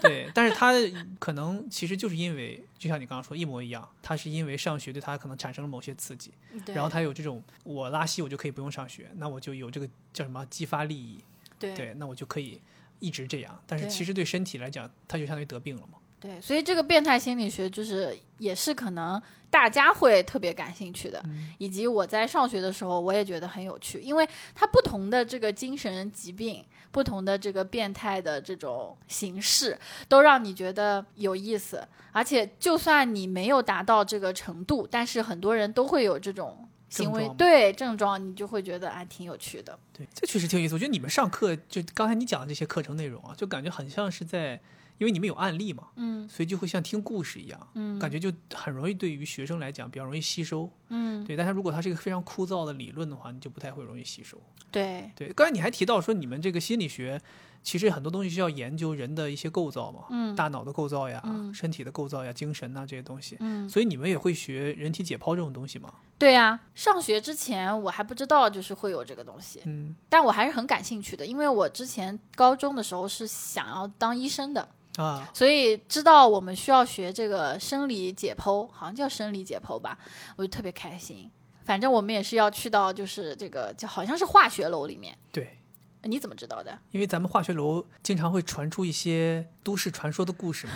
对，但是他可能其实就是因为，就像你刚刚说一模一样，他是因为上学对他可能产生了某些刺激，然后他有这种我拉稀我就可以不用上学，那我就有这个叫什么激发利益，
对
对，那我就可以一直这样。但是其实对身体来讲，他就相当于得病了嘛。
对，所以这个变态心理学就是也是可能大家会特别感兴趣的，
嗯
以及我在上学的时候我也觉得很有趣，因为它不同的这个精神疾病，不同的这个变态的这种形式，都让你觉得有意思，而且就算你没有达到这个程度，但是很多人都会有这种。行为
症
对症状，你就会觉得啊挺有趣的。
对，这确实挺有意思。我觉得你们上课就刚才你讲的这些课程内容啊，就感觉很像是在，因为你们有案例嘛，
嗯
所以就会像听故事一样，
嗯
感觉就很容易对于学生来讲比较容易吸收。
嗯，
对，但是如果它是一个非常枯燥的理论的话，你就不太会容易吸收。
对，
对，刚才你还提到说你们这个心理学，其实很多东西需要研究人的一些构造嘛，
嗯
大脑的构造呀，
嗯
身体的构造呀，精神呐、这些东西。
嗯，
所以你们也会学人体解剖这种东西吗？
对呀、上学之前我还不知道就是会有这个东西，
嗯，
但我还是很感兴趣的，因为我之前高中的时候是想要当医生的，
啊，
所以知道我们需要学这个生理解剖，好像叫生理解剖吧，我就特别开心。反正我们也是要去到就是这个就好像是化学楼里面，
对，
你怎么知道的？
因为咱们化学楼经常会传出一些都市传说的故事嘛，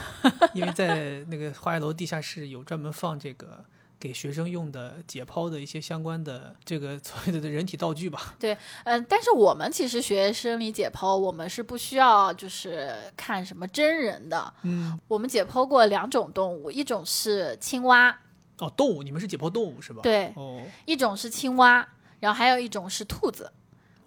因为在那个化学楼地下室有专门放这个。给学生用的解剖的一些相关的这个 所谓的人体道具吧，对
嗯，但是我们其实学生理解剖，我们是不需要就是看什么真人的，
嗯，
我们解剖过两种动物，一种是青蛙，
哦，动物，你们是解剖动物是吧？，
对，
哦，
一种是青蛙，然后还有一种是兔子。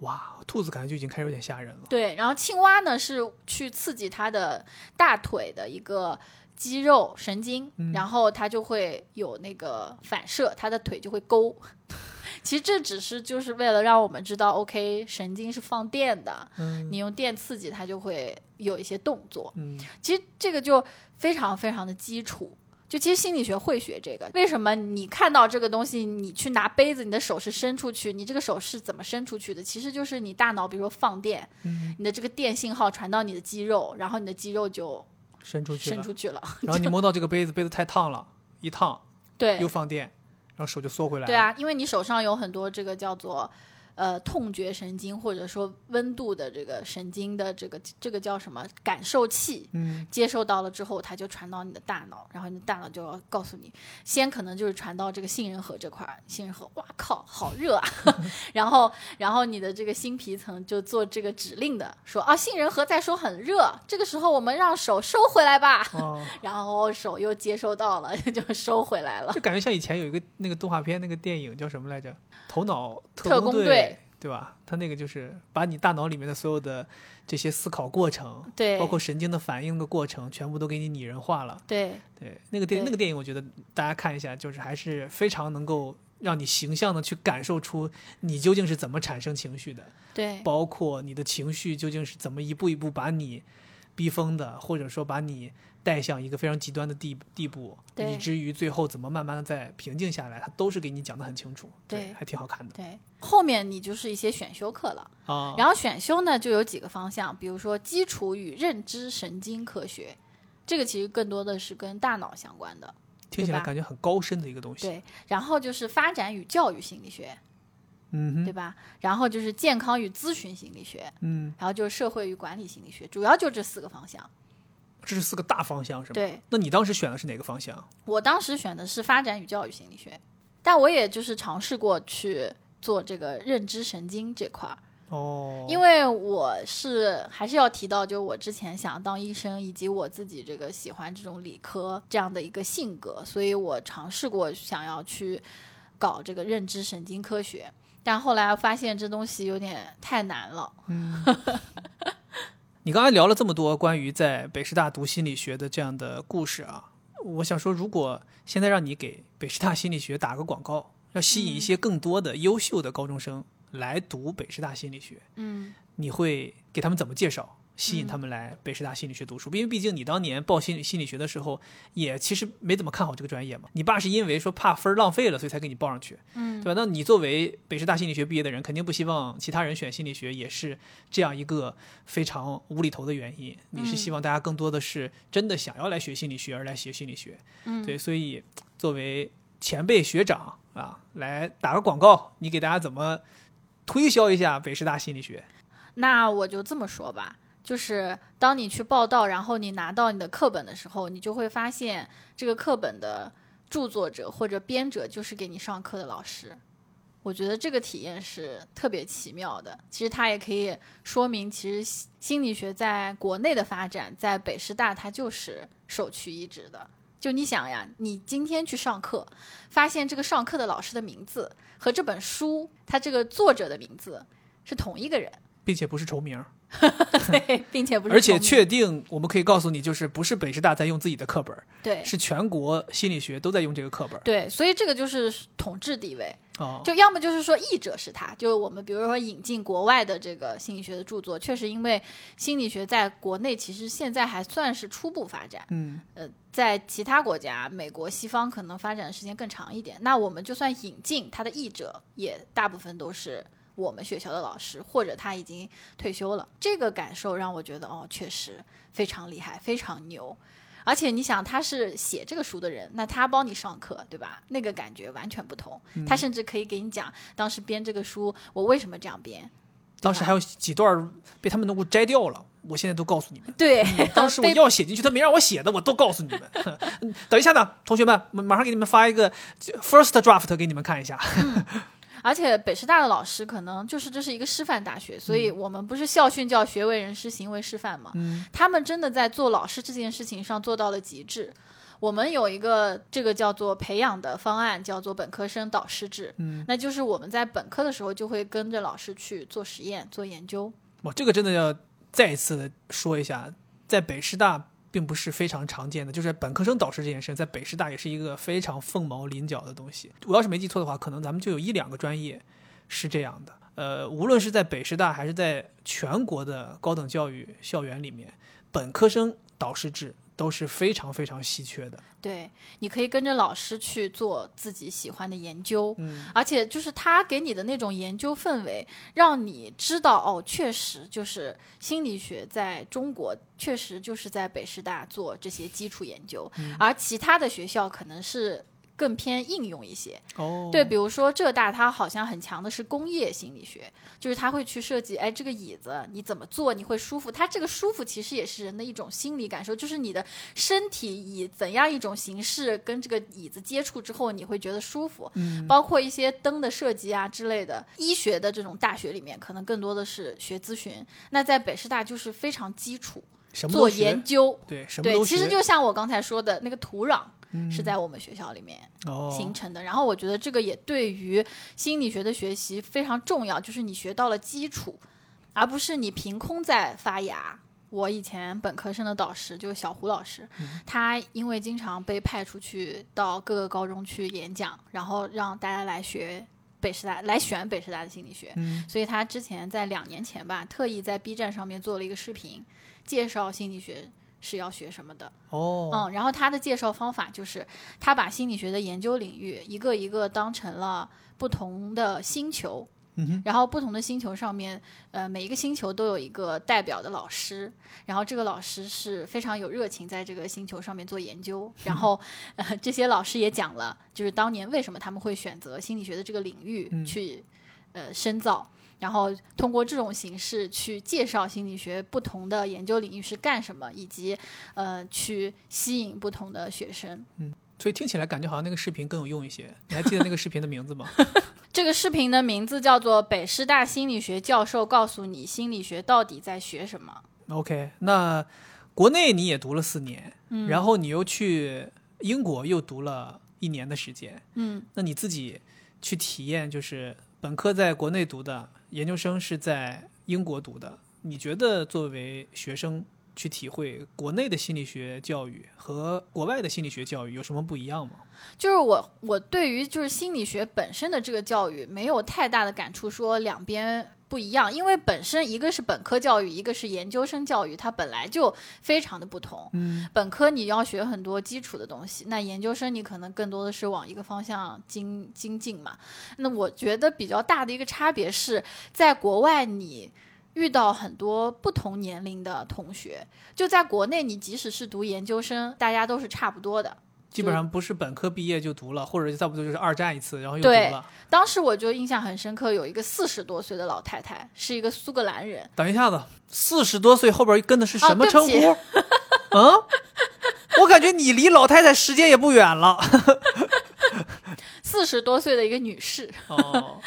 哇，兔子感觉就已经开始有点吓人了。
对，然后青蛙呢是去刺激它的大腿的一个肌肉神经，
嗯
然后它就会有那个反射，它的腿就会勾。其实这只是就是为了让我们知道，OK，神经是放电的，
嗯
你用电刺激它就会有一些动作。
嗯，
其实这个就非常非常的基础。就其实心理学会学这个，为什么你看到这个东西，你去拿杯子，你的手是伸出去，你这个手是怎么伸出去的？其实就是你大脑，比如说放电，
嗯
你的这个电信号传到你的肌肉，然后你的肌肉就
伸出去，
伸出去了。
然后你摸到这个杯子，杯子太烫了，一烫
对
又放电，然后手就缩回来了。
对，啊，因为你手上有很多这个叫做呃痛觉神经，或者说温度的这个神经的这个这个叫什么感受器，
嗯，
接受到了之后，它就传到你的大脑，然后你的大脑就要告诉你，先可能就是传到这个杏仁核这块儿，杏仁核，哇靠，好热啊！然后，然后你的这个新皮层就做这个指令的，说啊，杏仁核在说很热，这个时候我们让手收回来吧，
哦，
然后手又接收到了，就收回来了。
就感觉像以前有一个那个动画片，那个电影叫什么来着？头脑
特
工队，对吧？他那个就是把你大脑里面的所有的这些思考过程，
对
包括神经的反应的过程，全部都给你拟人化了。
对
对，那个电那个电影，我觉得大家看一下，就是还是非常能够让你形象的去感受出你究竟是怎么产生情绪的。
对
包括你的情绪究竟是怎么一步一步把你逼疯的，或者说把你带向一个非常极端的地地步，以至于最后怎么慢慢的再平静下来，他都是给你讲的很清楚，
对
还挺好看的
对，后面你就是一些选修课了。
啊。
然后选修呢就有几个方向，比如说基础与认知神经科学，这个其实更多的是跟大脑相关的。
听起来感觉很高深的一个东西。
对，然后就是发展与教育心理学，
嗯，
对吧？然后就是健康与咨询心理学，
嗯，
然后就是社会与管理心理学，主要就这四个方向。
这是四个大方向是吗？。
对
那你当时选的是哪个方向？
我当时选的是发展与教育心理学，但我也就是尝试过去做这个认知神经这块儿。
哦，
因为我是还是要提到，就我之前想当医生，以及我自己这个喜欢这种理科这样的一个性格，所以我尝试过想要去搞这个认知神经科学，但后来发现这东西有点太难了。
你刚才聊了这么多关于在北师大读心理学的这样的故事啊，我想说，如果现在让你给北师大心理学打个广告，要吸引一些更多的优秀的高中生来读北师大心理学，
嗯，
你会给他们怎么介绍？吸引他们来北师大心理学读书，因为毕竟你当年报心理心理学的时候，也其实没怎么看好这个专业嘛。你爸是因为说怕分浪费了，所以才给你报上去，
嗯，
对吧？那你作为北师大心理学毕业的人，肯定不希望其他人选心理学，也是这样一个非常无厘头的原因。你是希望大家更多的是真的想要来学心理学而来学心理学，
嗯
对，所以作为前辈学长啊，来打个广告，你给大家怎么推销一下北师大心理学？
那我就这么说吧，就是当你去报道，然后你拿到你的课本的时候，你就会发现这个课本的著作者或者编者就是给你上课的老师。我觉得这个体验是特别奇妙的。其实它也可以说明，其实心理学在国内的发展，在北师大它就是首屈一指的。就你想呀，你今天去上课，发现这个上课的老师的名字和这本书它这个作者的名字是同一个人。
并且不是重名，
对，并且不是
而且确定我们可以告诉你，就是不是北师大在用自己的课本儿，
对。
是全国心理学都在用这个课本儿。
对，所以这个就是统治地位，
哦，
就要么就是说译者是他，就是我们比如说引进国外的这个心理学的著作，确实因为心理学在国内其实现在还算是初步发展，
嗯，
呃，在其他国家，美国、西方可能发展的时间更长一点。那我们就算引进他的译者，也大部分都是我们学校的老师，或者他已经退休了。这个感受让我觉得，哦，确实非常厉害，非常牛。而且你想，他是写这个书的人，那他帮你上课，对吧？那个感觉完全不同。他甚至可以给你讲，当时编这个书，我为什么这样编。
当时还有几段被他们能够摘掉了，我现在都告诉你们。
对，
当时 我要写进去，他没让我写的，我都告诉你们。嗯等一下呢，同学们，马马上给你们发一个 first draft 给你们看一下。
而且北师大的老师可能就是这是一个师范大学，所以我们不是校训叫学为人师，行为示范嘛。
嗯，
他们真的在做老师这件事情上做到了极致。我们有一个这个叫做培养的方案，叫做本科生导师制。
嗯，
那就是我们在本科的时候就会跟着老师去做实验、做研究。
哇，这个真的要再一次的说一下，在北师大并不是非常常见的，就是本科生导师这件事，在北师大也是一个非常凤毛麟角的东西。我要是没记错的话，可能咱们就有一两个专业是这样的。呃，无论是在北师大还是在全国的高等教育校园里面，本科生导师制都是非常非常稀缺的。
对，你可以跟着老师去做自己喜欢的研究，
嗯，
而且就是他给你的那种研究氛围，让你知道哦，确实就是心理学在中国确实就是在北师大做这些基础研究，而其他的学校可能是更偏应用一些。
哦，
对，比如说浙大，它好像很强的是工业心理学，就是它会去设计，哎，这个椅子你怎么坐你会舒服？它这个舒服其实也是人的一种心理感受，就是你的身体以怎样一种形式跟这个椅子接触之后，你会觉得舒服。
嗯，
包括一些灯的设计啊之类的，医学的这种大学里面，可能更多的是学咨询。那在北师大就是非常基础，做
什么做
研究。
对，什么
对，其实就像我刚才说的那个土壤
嗯
是在我们学校里面。
哦
形成的。然后我觉得这个也对于心理学的学习非常重要，就是你学到了基础，而不是你凭空在发芽。我以前本科生的导师就是小胡老师，他因为经常被派出去到各个高中去演讲，然后让大家来学北师大，来选北师大的心理学，
嗯
所以他之前在两年前吧，特意在 B 站上面做了一个视频，介绍心理学是要学什么的。
哦，
嗯，然后他的介绍方法就是，他把心理学的研究领域一个一个当成了不同的星球，
嗯哼，
然后不同的星球上面，呃，每一个星球都有一个代表的老师，然后这个老师是非常有热情，在这个星球上面做研究，然后呃，这些老师也讲了，就是当年为什么他们会选择心理学的这个领域
嗯。
去、呃深造。然后通过这种形式去介绍心理学不同的研究领域是干什么，以及呃去吸引不同的学生。
嗯所以听起来感觉好像那个视频更有用一些。你还记得那个视频的名字吗？
这个视频的名字叫做《北师大心理学教授告诉你心理学到底在学什么》。
OK，那国内你也读了四年，
嗯
然后你又去英国又读了一年的时间，
嗯，
那你自己去体验，就是本科在国内读的，研究生是在英国读的，你觉得作为学生去体会国内的心理学教育和国外的心理学教育有什么不一样吗？
就是我我对于就是心理学本身的这个教育没有太大的感触，说两边不不一样，因为本身一个是本科教育，一个是研究生教育，它本来就非常的不同。
嗯，
本科你要学很多基础的东西，那研究生你可能更多的是往一个方向精精进嘛。那我觉得比较大的一个差别是在国外你。遇到很多不同年龄的同学，就在国内，你即使是读研究生，大家都是差不多的。
基本上不是本科毕业就读了，或者再不就是二战一次，然后又读了。
当时我就印象很深刻，有一个四十多岁的老太太，是一个苏格兰人。
等一下子，四十多岁后边跟的是什么称呼？嗯，我感觉你离老太太时间也不远了。
四十多岁的一个女士，
哦，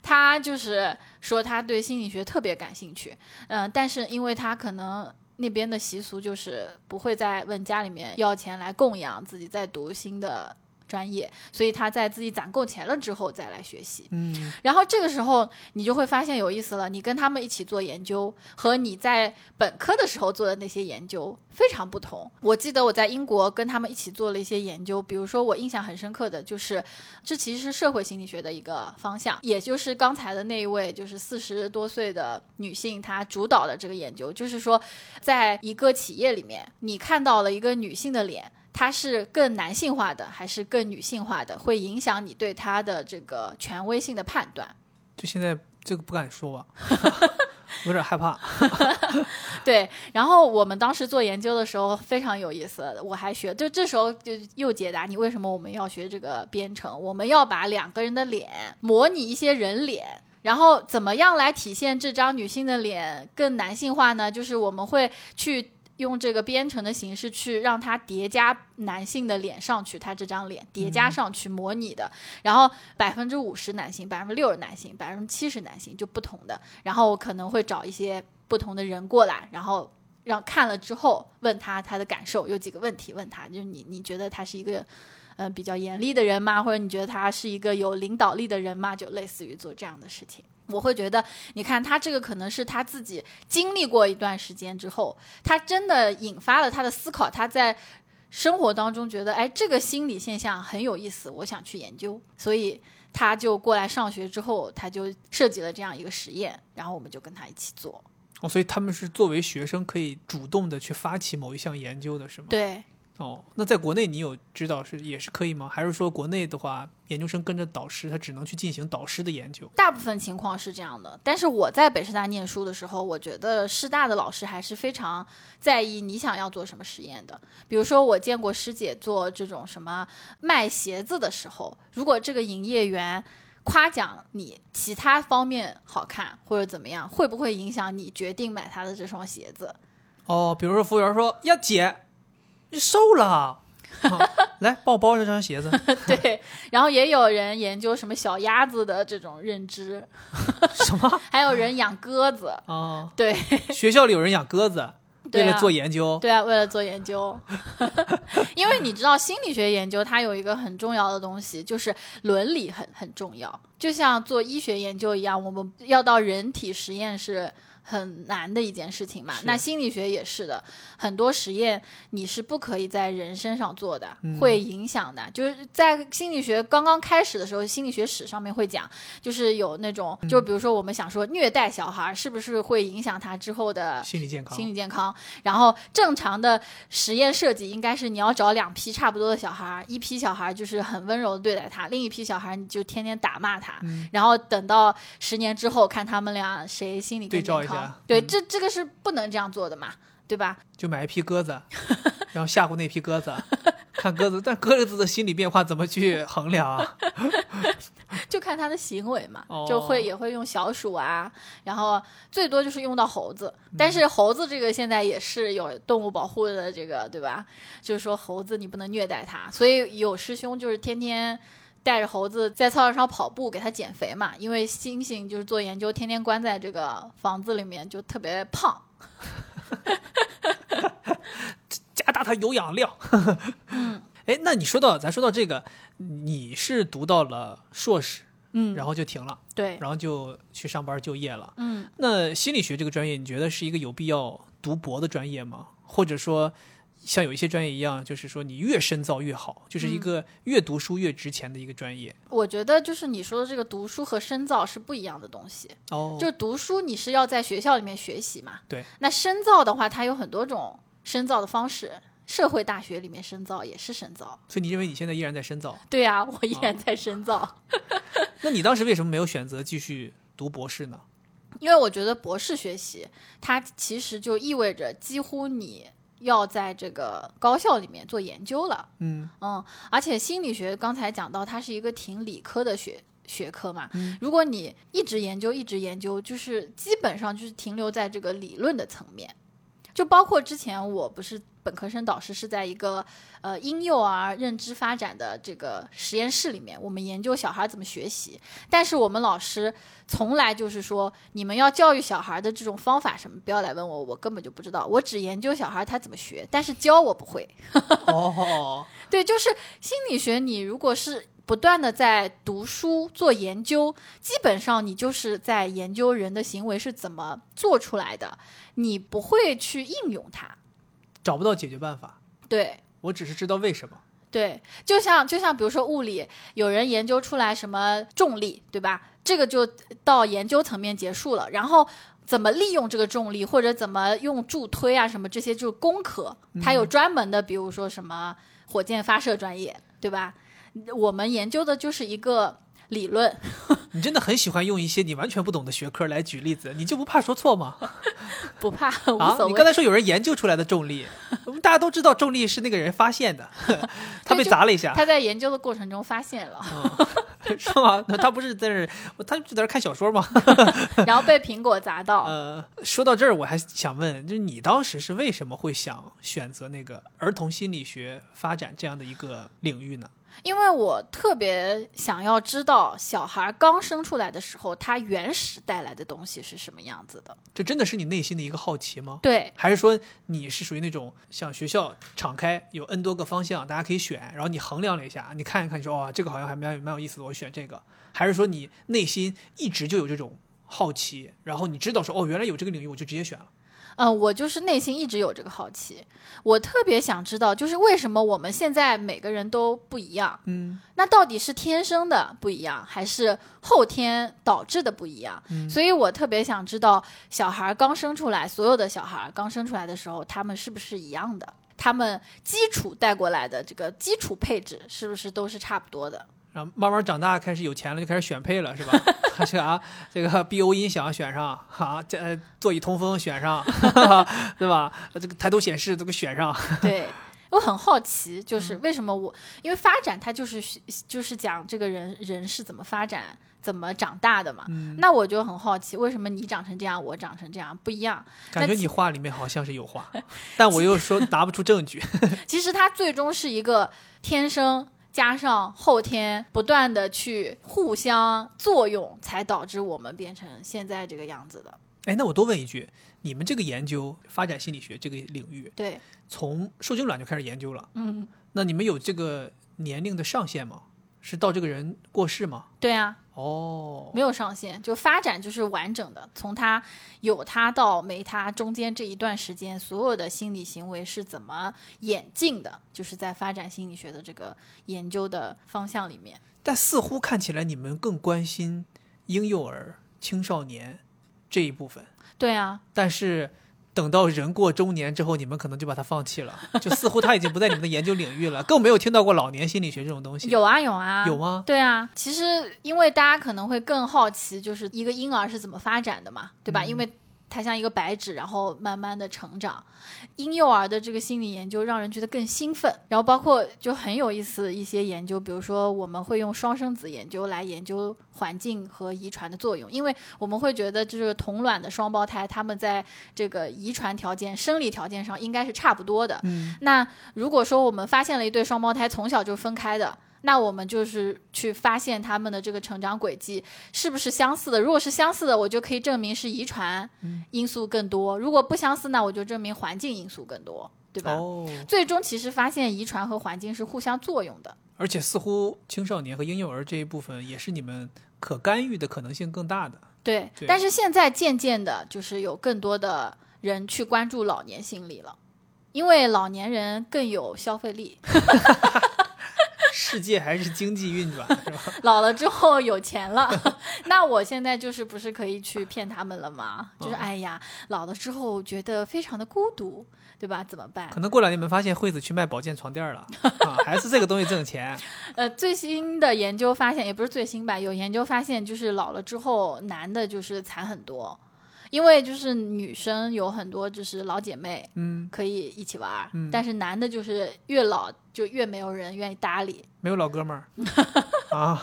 她就是说她对心理学特别感兴趣，嗯、但是因为她可能那边的习俗就是不会再问家里面要钱来供养自己在读新的专业，所以他在自己攒够钱了之后再来学习。
嗯，
然后这个时候你就会发现有意思了，你跟他们一起做研究，和你在本科的时候做的那些研究非常不同。我记得我在英国跟他们一起做了一些研究，比如说我印象很深刻的就是，这其实是社会心理学的一个方向，也就是刚才的那一位就是四十多岁的女性她主导的这个研究，就是说，在一个企业里面，你看到了一个女性的脸。它是更男性化的还是更女性化的，会影响你对他的这个权威性的判断。
就现在这个不敢说吧，有点害怕。
对，然后我们当时做研究的时候非常有意思，我还学，就这时候就又解答你为什么我们要学这个编程，我们要把两个人的脸模拟一些人脸。然后怎么样来体现这张女性的脸更男性化呢？就是我们会去用这个编程的形式去让它叠加男性的脸上去，他这张脸叠加上去模拟的。然后百分之五十男性，百分之六十男性，百分之七十男性就不同的。然后我可能会找一些不同的人过来，然后让看了之后问他他的感受，有几个问题问他，就是你你觉得他是一个。嗯、比较严厉的人吗？或者你觉得他是一个有领导力的人吗？就类似于做这样的事情，我会觉得，你看他这个可能是他自己经历过一段时间之后，他真的引发了他的思考，他在生活当中觉得，哎，这个心理现象很有意思，我想去研究，所以他就过来上学之后，他就设计了这样一个实验，然后我们就跟他一起做。
哦，所以他们是作为学生可以主动的去发起某一项研究的，是吗？。
对，
哦，那在国内你有知道是也是可以吗？还是说国内的话，研究生跟着导师，他只能去进行导师的研究？
大部分情况是这样的，但是我在北师大念书的时候，我觉得师大的老师还是非常在意你想要做什么实验的。比如说，我见过师姐做这种什么卖鞋子的时候，如果这个营业员夸奖你其他方面好看或者怎么样，会不会影响你决定买他的这双鞋子？
哦，比如说服务员说：“呀，姐，你瘦了啊，来帮我包这双鞋子。
对，然后也有人研究什么小鸭子的这种认知，
什么？
还有人养鸽子，
啊，
对
学校里有人养鸽子，
对啊
为了做研究。
对啊，为了做研究，因为你知道心理学研究它有一个很重要的东西，就是伦理很很重要，就像做医学研究一样，我们要到人体实验是很难的一件事情嘛。那心理学也是的，很多实验你是不可以在人身上做的，
嗯
会影响的。就是在心理学刚刚开始的时候，心理学史上面会讲，就是有那种，就比如说我们想说虐待小孩是不是会影响他之后的
心理健康，
心理健康。然后正常的实验设计应该是你要找两批差不多的小孩，一批小孩就是很温柔的对待他，另一批小孩你就天天打骂他。
嗯
然后等到十年之后，看他们俩谁心理更
对照一下
健康。对，
嗯
这这个是不能这样做的嘛，对吧？
就买一批鸽子，然后吓唬那批鸽子，看鸽子，但鸽子的心理变化怎么去衡量啊？
就看他的行为嘛，
哦
就会也会用小鼠啊，然后最多就是用到猴子，
嗯
但是猴子这个现在也是有动物保护的这个，对吧？就是说猴子你不能虐待它，所以有师兄就是天天。带着猴子在操场上跑步，给它减肥嘛。因为猩猩就是做研究，天天关在这个房子里面，就特别胖。
加大它有氧量。
嗯
哎，那你说到咱说到这个，你是读到了硕士，
嗯，
然后就停了，
对，
然后就去上班就业了。
嗯，
那心理学这个专业，你觉得是一个有必要读博的专业吗？或者说，像有一些专业一样，就是说你越深造越好，就是一个越读书越值钱的一个专业。
我觉得就是你说的这个读书和深造是不一样的东西。
哦，
就读书你是要在学校里面学习嘛，
对。
那深造的话，它有很多种深造的方式，社会大学里面深造也是深造。
所以你认为你现在依然在深造？
对啊、我依然在深造。
那你当时为什么没有选择继续读博士呢？
因为我觉得博士学习，它其实就意味着几乎你要在这个高校里面做研究了。
嗯
嗯，而且心理学刚才讲到，它是一个挺理科的学学科嘛。
嗯
如果你一直研究，一直研究，就是基本上就是停留在这个理论的层面。就包括之前我不是本科生导师是在一个呃婴幼儿认知发展的这个实验室里面，我们研究小孩怎么学习。但是我们老师从来就是说，你们要教育小孩的这种方法什么，不要来问我，我根本就不知道。我只研究小孩他怎么学，但是教我不会。
哦，
对，就是心理学，你如果是不断的在读书做研究，基本上你就是在研究人的行为是怎么做出来的，你不会去应用它。
找不到解决办法，
对
我只是知道为什么。
对，就像就像比如说物理，有人研究出来什么重力，对吧？这个就到研究层面结束了，然后。怎么利用这个重力，或者怎么用助推啊，什么这些就是工科，它有专门的，比如说什么火箭发射专业，对吧？我们研究的就是一个理论，
你真的很喜欢用一些你完全不懂的学科来举例子，你就不怕说错吗？
不怕无
啊，
所谓。
你刚才说有人研究出来的重力，我 们大家都知道重力是那个人发现的，他被砸了一下，
他在研究的过程中发现了，
是吗？那他不是在那儿，他就在那看小说吗？
然后被苹果砸到。
呃，说到这儿，我还想问，就是你当时是为什么会想选择那个儿童心理学发展这样的一个领域呢？
因为我特别想要知道小孩刚生出来的时候，他原始带来的东西是什么样子的。
这真的是你内心的一个好奇吗？
对，
还是说你是属于那种像学校敞开有 N 多个方向，大家可以选，然后你衡量了一下，你看一看，你说哇、这个好像还蛮蛮有意思的，我选这个。还是说你内心一直就有这种好奇，然后你知道说哦，原来有这个领域，我就直接选了。
嗯、我就是内心一直有这个好奇，我特别想知道，就是为什么我们现在每个人都不一样？
嗯，
那到底是天生的不一样，还是后天导致的不一样？所以我特别想知道，小孩刚生出来，所有的小孩刚生出来的时候，他们是不是一样的？他们基础带过来的这个基础配置是不是都是差不多的？
然后慢慢长大，开始有钱了，就开始选配了，是吧？这个啊，这个 BO 音响选上，啊，这呃座椅通风选上，对吧？这个抬头显示这个选上，
对。我很好奇，就是为什么我，因为发展它就是就是讲这个人人是怎么发展、怎么长大的嘛。那我就很好奇，为什么你长成这样，我长成这样不一样？
感觉你话里面好像是有话，但我又说 拿不出证据。
其实它最终是一个天生加上后天不断的去互相作用，才导致我们变成现在这个样子的。
哎，那我多问一句，你们这个研究发展心理学这个领域，
对，
从受精卵就开始研究了，
嗯，
那你们有这个年龄的上限吗？是到这个人过世吗？
对啊，
哦，
没有上限，就发展就是完整的，从他有他到没他中间这一段时间，所有的心理行为是怎么演进的，就是在发展心理学的这个研究的方向里面。
但似乎看起来你们更关心婴幼儿、青少年这一部分，
对啊，
但是等到人过中年之后，你们可能就把它放弃了，就似乎它已经不在你们的研究领域了，更没有听到过老年心理学这种东西。
有啊有啊，
有吗？
对啊，其实因为大家可能会更好奇，就是一个婴儿是怎么发展的嘛，对吧？因为它像一个白纸，然后慢慢的成长。婴幼儿的这个心理研究让人觉得更兴奋，然后包括就很有意思一些研究，比如说我们会用双生子研究来研究环境和遗传的作用，因为我们会觉得就是同卵的双胞胎，他们在这个遗传条件、生理条件上应该是差不多的。
嗯，
那如果说我们发现了一对双胞胎从小就分开的，那我们就是去发现他们的这个成长轨迹是不是相似的。如果是相似的，我就可以证明是遗传因素更多；如果不相似，那我就证明环境因素更多，对吧？
哦，
最终其实发现遗传和环境是互相作用的。
而且似乎青少年和婴幼儿这一部分也是你们可干预的可能性更大的。
对，
对
但是现在渐渐的，就是有更多的人去关注老年心理了。因为老年人更有消费力，
世界还是经济运转 是吧？
老了之后有钱了，那我现在就是不是可以去骗他们了吗？就是
嗯
哎呀，老了之后觉得非常的孤独，对吧？怎么办？
可能过两年你们发现惠子去卖保健床垫了 啊，还是这个东西挣钱。
呃，最新的研究发现，也不是最新吧，有研究发现，就是老了之后，男的就是惨很多，因为就是女生有很多就是老姐妹
嗯，
可以一起玩儿，
嗯
但是男的就是越老就越没有人愿意搭理。
没有老哥们儿 啊。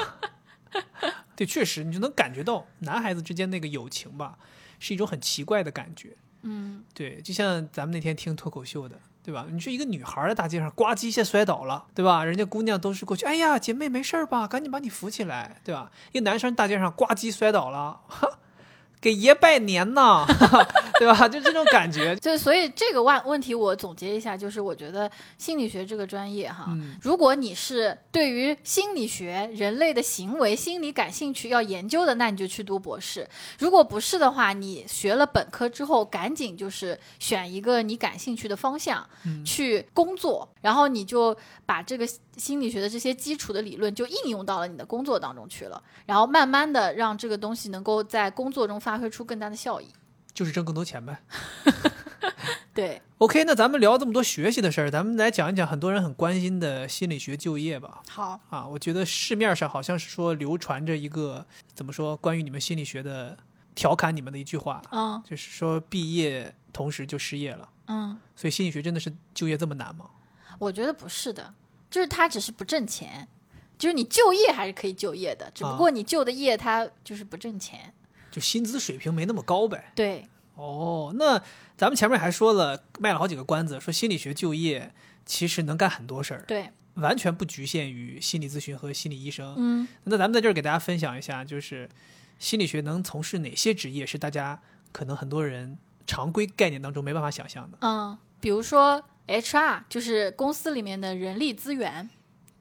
对，确实，你就能感觉到男孩子之间那个友情吧，是一种很奇怪的感觉。
嗯，
对，就像咱们那天听脱口秀的，对吧？你说一个女孩儿在大街上呱唧一下摔倒了，对吧？人家姑娘都是过去，哎呀，姐妹没事儿吧？赶紧把你扶起来，对吧？一个男生大街上呱唧摔倒了，哈，给爷拜年呢，对吧？就这种感觉。
就所以这个问问题我总结一下，就是我觉得心理学这个专业哈，
嗯
如果你是对于心理学、人类的行为、心理感兴趣要研究的，那你就去读博士；如果不是的话，你学了本科之后，赶紧就是选一个你感兴趣的方向、
嗯
去工作，然后你就把这个心理学的这些基础的理论就应用到了你的工作当中去了，然后慢慢的让这个东西能够在工作中发挥出更大的效益。
就是挣更多钱呗。
对
，OK，那咱们聊这么多学习的事儿，咱们来讲一讲很多人很关心的心理学就业吧。
好，
啊，我觉得市面上好像是说流传着一个怎么说关于你们心理学的调侃你们的一句话，
嗯
就是说毕业同时就失业了。
嗯。
所以心理学真的是就业这么难吗？
我觉得不是的，就是他只是不挣钱，就是你就业还是可以就业的，只不过你就的业他就是不挣钱。
就薪资水平没那么高呗。
对，
哦，那咱们前面还说了，卖了好几个关子，说心理学就业其实能干很多事儿，
对，
完全不局限于心理咨询和心理医生。
嗯，
那咱们在这儿给大家分享一下，就是心理学能从事哪些职业是大家可能很多人常规概念当中没办法想象的，
嗯，比如说 HR，就是公司里面的人力资源，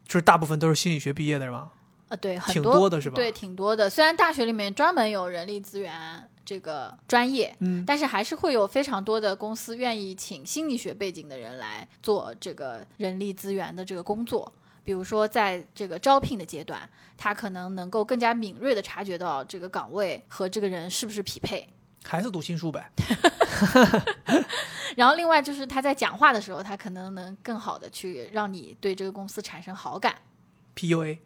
就是大部分都是心理学毕业的是吗？
呃，对，很
挺
多
多的是吧？
对，，挺多的。虽然大学里面专门有人力资源这个专业，
嗯，
但是还是会有非常多的公司愿意请心理学背景的人来做这个人力资源的这个工作。比如说，在这个招聘的阶段，他可能能够更加敏锐地察觉到这个岗位和这个人是不是匹配。
还是读心术呗。
然后，另外就是他在讲话的时候，他可能能更好的去让你对这个公司产生好感。
PUA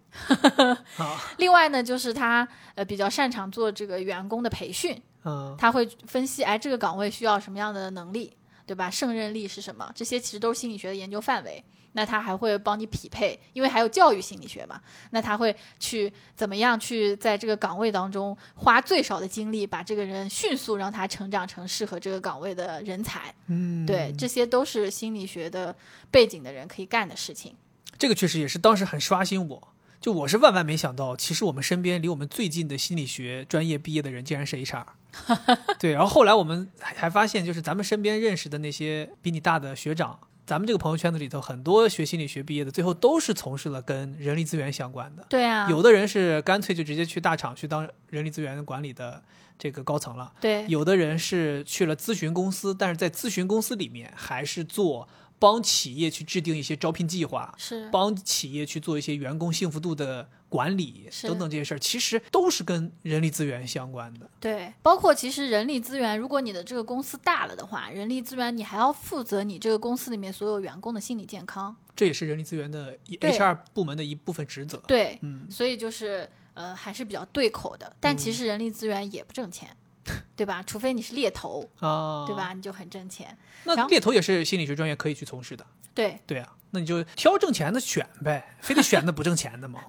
啊，
另外呢，就是他呃比较擅长做这个员工的培训，
嗯，
他会分析，哎，这个岗位需要什么样的能力，对吧？胜任力是什么？这些其实都是心理学的研究范围。那他还会帮你匹配，因为还有教育心理学嘛。那他会去怎么样去在这个岗位当中花最少的精力，把这个人迅速让他成长成适合这个岗位的人才。
嗯，
对，这些都是心理学的背景的人可以干的事情。
这个确实也是当时很刷新我。就我是万万没想到，其实我们身边离我们最近的心理学专业毕业的人竟然是 HR。对，然后后来我们还还发现，就是咱们身边认识的那些比你大的学长，咱们这个朋友圈子里头，很多学心理学毕业的，最后都是从事了跟人力资源相关的。
对啊，
有的人是干脆就直接去大厂去当人力资源管理的这个高层了，
对
有的人是去了咨询公司，但是在咨询公司里面还是做帮企业去制定一些招聘计划，
是
帮企业去做一些员工幸福度的管理等等这些事儿，其实都是跟人力资源相关的。
对，包括其实人力资源，如果你的这个公司大了的话，人力资源你还要负责你这个公司里面所有员工的心理健康。
这也是人力资源的 HR 部门的一部分职责。
对，
嗯，
所以就是呃还是比较对口的。但其实人力资源也不挣钱，对吧？除非你是猎头，
啊，
对？吧？你就很挣钱。
那猎头也是心理学专业可以去从事的。
对，
对啊，那你就挑挣钱的选呗，非得选那不挣钱的吗？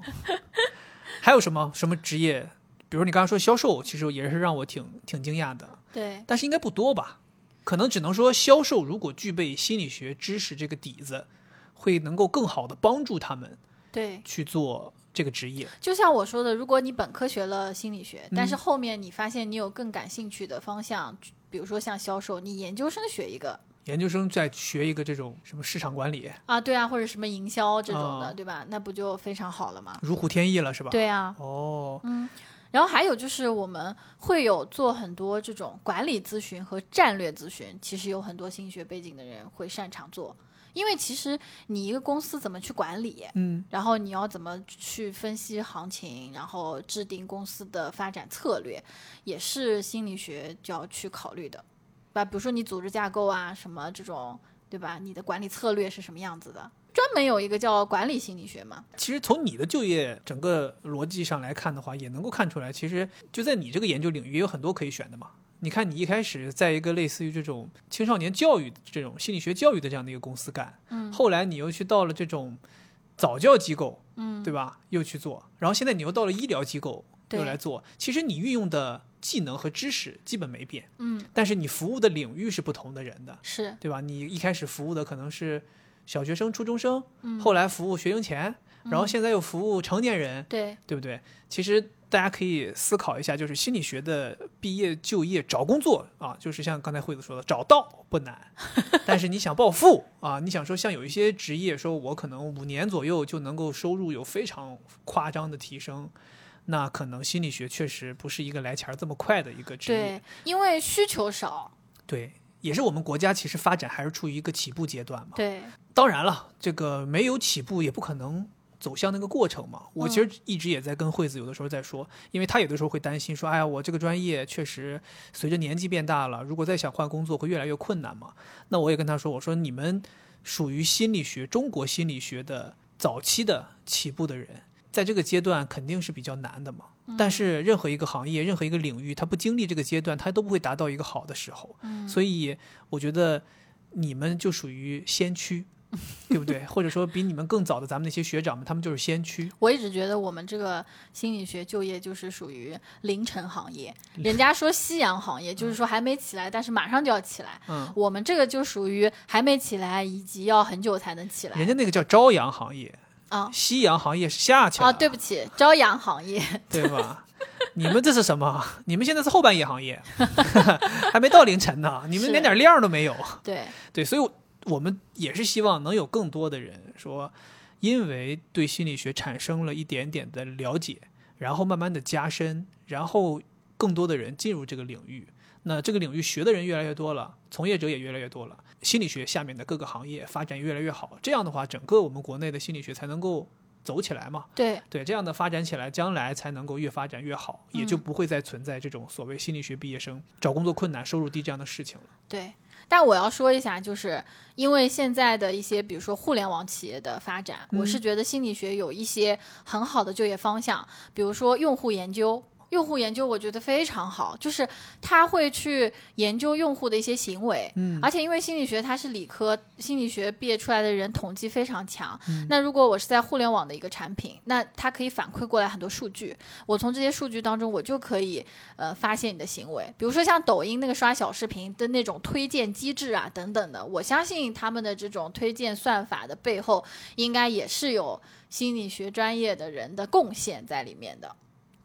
还有什么什么职业？比如你刚刚说销售，其实也是让我挺挺惊讶的，
对，
但是应该不多吧？可能只能说销售如果具备心理学知识这个底子，会能够更好的帮助他们
对，
去做这个职业。
就像我说的，如果你本科学了心理学，但是
嗯
后面你发现你有更感兴趣的方向，比如说像销售，你研究生学一个
研究生再学一个这种什么市场管理，
啊，对啊，或者什么营销这种的，
哦
对吧？那不就非常好了吗？
如虎添翼了是吧？。
对啊，
哦，
嗯。然后还有就是我们会有做很多这种管理咨询和战略咨询，其实有很多心理学背景的人会擅长做，因为其实你一个公司怎么去管理，
嗯，
然后你要怎么去分析行情，然后制定公司的发展策略，也是心理学就要去考虑的，吧？比如说你组织架构啊，什么这种，对吧？你的管理策略是什么样子的？专门有一个叫管理心理学嘛。
其实从你的就业整个逻辑上来看的话，也能够看出来，其实就在你这个研究领域也有很多可以选的嘛。你看，你一开始在一个类似于这种青少年教育、这种心理学教育的这样的一个公司干，
嗯
后来你又去到了这种早教机构，
嗯，
对吧？又去做，然后现在你又到了医疗机构
对
又来做。其实你运用的技能和知识基本没变，
嗯，
但是你服务的领域是不同的人的，
是，
对吧？你一开始服务的可能是小学生、初中生，
嗯
后来服务学龄前，然后现在又服务成年人，
对，
对不对？其实大家可以思考一下，就是心理学的毕业就业找工作啊，就是像刚才惠子说的，找到不难，但是你想暴富啊，你想说像有一些职业，说我可能五年左右就能够收入有非常夸张的提升。那可能心理学确实不是一个来钱儿这么快的一个职业，
对，因为需求少，
对，也是我们国家其实发展还是处于一个起步阶段嘛。
对，
当然了，这个没有起步也不可能走向那个过程嘛。我其实一直也在跟惠子有的时候在说，因为他有的时候会担心说，哎呀，我这个专业确实随着年纪变大了，如果再想换工作会越来越困难嘛。那我也跟他说，我说你们属于心理学中国心理学的早期的起步的人，在这个阶段肯定是比较难的嘛。但是任何一个行业、任何一个领域，它不经历这个阶段，它都不会达到一个好的时候。所以我觉得你们就属于先驱，对不对？或者说比你们更早的咱们那些学长们，他们就是先驱。
我一直觉得我们这个心理学就业就是属于凌晨行业，人家说夕阳行业，就是说还没起来，但是马上就要起来。
嗯，
我们这个就属于还没起来，以及要很久才能起来
人家那个叫朝阳行业，
啊
夕阳行业是下去了。
啊！对不起，朝阳行业，
对吧？你们这是什么？你们现在是后半夜行业，还没到凌晨呢，你们连点亮都没有。
对
对，所以我我们也是希望能有更多的人说，因为对心理学产生了一点点的了解，然后慢慢的加深，然后更多的人进入这个领域。那这个领域学的人越来越多了，从业者也越来越多了，心理学下面的各个行业发展越来越好。这样的话，整个我们国内的心理学才能够走起来嘛。
对
对，这样的发展起来，将来才能够越发展越好，也就不会再存在这种所谓心理学毕业生找工作困难、收入低这样的事情了。
对。但我要说一下，就是因为现在的一些，比如说互联网企业的发展，我是觉得心理学有一些很好的就业方向，比如说用户研究。用户研究我觉得非常好，就是他会去研究用户的一些行为，
嗯
而且因为心理学它是理科，心理学毕业出来的人统计非常强。
嗯
那如果我是在互联网的一个产品，那它可以反馈过来很多数据，我从这些数据当中，我就可以呃发现你的行为，比如说像抖音那个刷小视频的那种推荐机制啊等等的，我相信他们的这种推荐算法的背后，应该也是有心理学专业的人的贡献在里面的。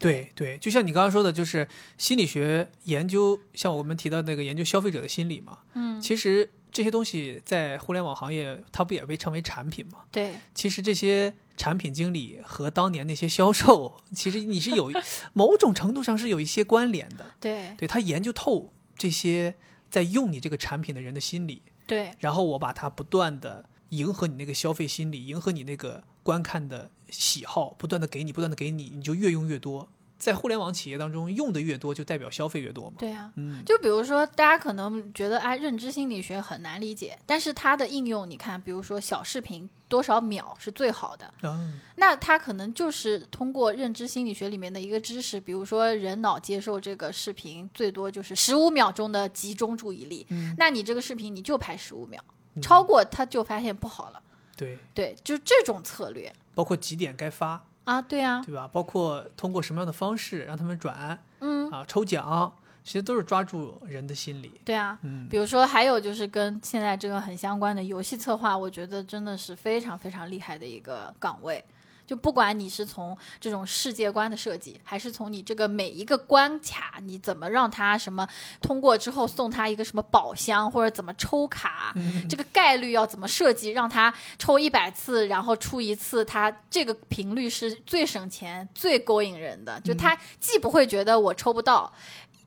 对对，就像你刚刚说的，就是心理学研究，像我们提到那个研究消费者的心理嘛，
嗯，
其实这些东西在互联网行业，它不也被称为产品吗？
对
其实这些产品经理和当年那些销售，其实你是有 某种程度上是有一些关联的。
对
对他研究透这些在用你这个产品的人的心理，
对
然后我把它不断的迎合你那个消费心理，迎合你那个观看的喜好，不断的给你，不断的给你，你就越用越多。在互联网企业当中，用的越多，就代表消费越多嘛。
对啊。
嗯，
就比如说，大家可能觉得啊，认知心理学很难理解，但是它的应用，你看，比如说小视频多少秒是最好的，
嗯，
那它可能就是通过认知心理学里面的一个知识，比如说人脑接受这个视频最多就是十五秒钟的集中注意力，
嗯
那你这个视频你就拍十五秒，超过它就发现不好了。
对，
对，就这种策略
包括几点该发，
啊，对啊，
对吧？包括通过什么样的方式让他们转
嗯，
啊，抽奖，其实都是抓住人的心理。
对啊。
嗯，
比如说，还有就是跟现在这个很相关的游戏策划，我觉得真的是非常非常厉害的一个岗位。就不管你是从这种世界观的设计，还是从你这个每一个关卡，你怎么让他什么通过之后送他一个什么宝箱，或者怎么抽卡，这个概率要怎么设计，让他抽一百次，然后出一次，他这个频率是最省钱、最勾引人的。就他既不会觉得我抽不到，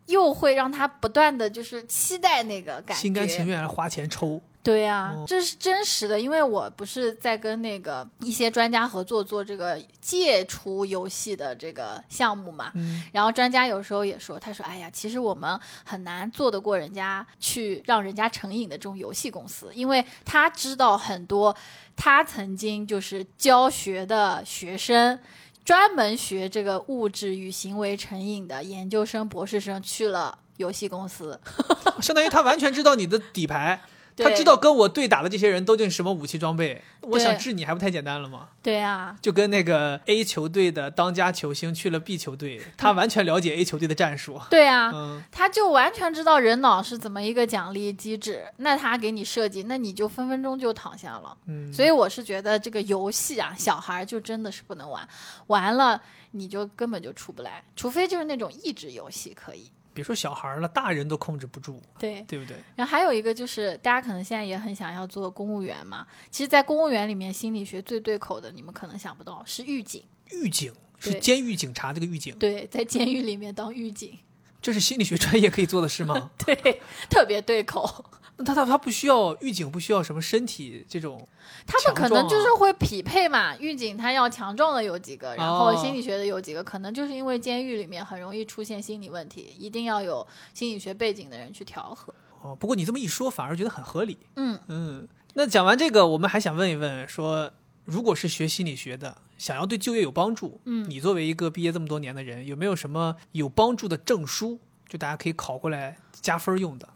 又会让他不断的就是期待那个感觉，
心甘情愿花钱抽。
对呀、
哦
这是真实的，因为我不是在跟那个一些专家合作做这个戒除游戏的这个项目嘛。
嗯
然后专家有时候也说，他说：“哎呀，其实我们很难做得过人家去让人家成瘾的这种游戏公司，因为他知道很多他曾经就是教学的学生。”专门学这个物质与行为成瘾的研究生、博士生去了游戏公司，
相当于他完全知道你的底牌，他知道跟我对打的这些人都用什么武器装备。我想治你还不太简单了吗？
对啊，
就跟那个 A 球队的当家球星去了 B 球队，他完全了解 A 球队的战术。
对啊，
嗯，
他就完全知道人脑是怎么一个奖励机制，那他给你设计，那你就分分钟就躺下了。
嗯
所以我是觉得这个游戏啊，小孩儿就真的是不能玩，玩了你就根本就出不来，除非就是那种益智游戏可以。
别说小孩了，大人都控制不住，
对，
对不对？
然后还有一个就是，大家可能现在也很想要做公务员嘛。其实，在公务员里面，心理学最对口的，你们可能想不到是狱警。
狱警是监狱警察，这个狱警，
对，在监狱里面当狱警，
这是心理学专业可以做的事吗？
对，特别对口。
那他他他不需要狱警，不需要什么身体这种，
他们可能就是会匹配嘛，狱警他要强壮的有几个，然后
哦
心理学的有几个，可能就是因为监狱里面很容易出现心理问题，一定要有心理学背景的人去调和。
哦，不过你这么一说，反而觉得很合理。
嗯
嗯，那讲完这个，我们还想问一问，说如果是学心理学的，想要对就业有帮助，
嗯
你作为一个毕业这么多年的人，有没有什么有帮助的证书，就大家可以考过来加分用的？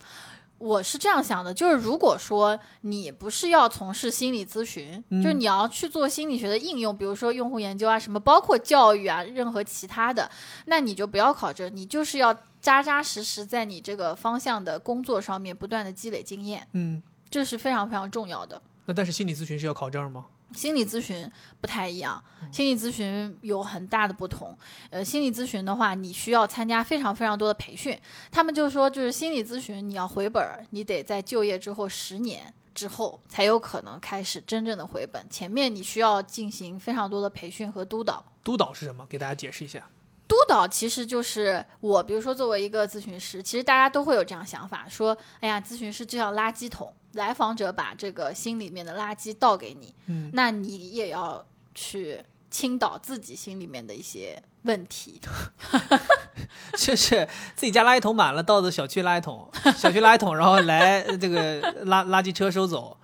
我是这样想的，就是如果说你不是要从事心理咨询，
嗯
就是你要去做心理学的应用，比如说用户研究啊，什么包括教育啊，任何其他的，那你就不要考证，你就是要扎扎实实在你这个方向的工作上面不断的积累经验，
嗯，
这是非常非常重要的。
那但是心理咨询是要考证吗？
心理咨询不太一样，心理咨询有很大的不同。呃，心理咨询的话，你需要参加非常非常多的培训。他们就说，就是心理咨询你要回本儿，你得在就业之后十年之后才有可能开始真正的回本。前面你需要进行非常多的培训和督导。
督导是什么？给大家解释一下。
督导其实就是我，比如说作为一个咨询师，其实大家都会有这样想法，说，哎呀，咨询师就像垃圾桶，来访者把这个心里面的垃圾倒给你，
嗯，
那你也要去倾倒自己心里面的一些问题。
就是自己家垃圾桶满了，倒到小区垃圾桶，小区垃圾桶，然后来呃 这个垃垃圾车收走，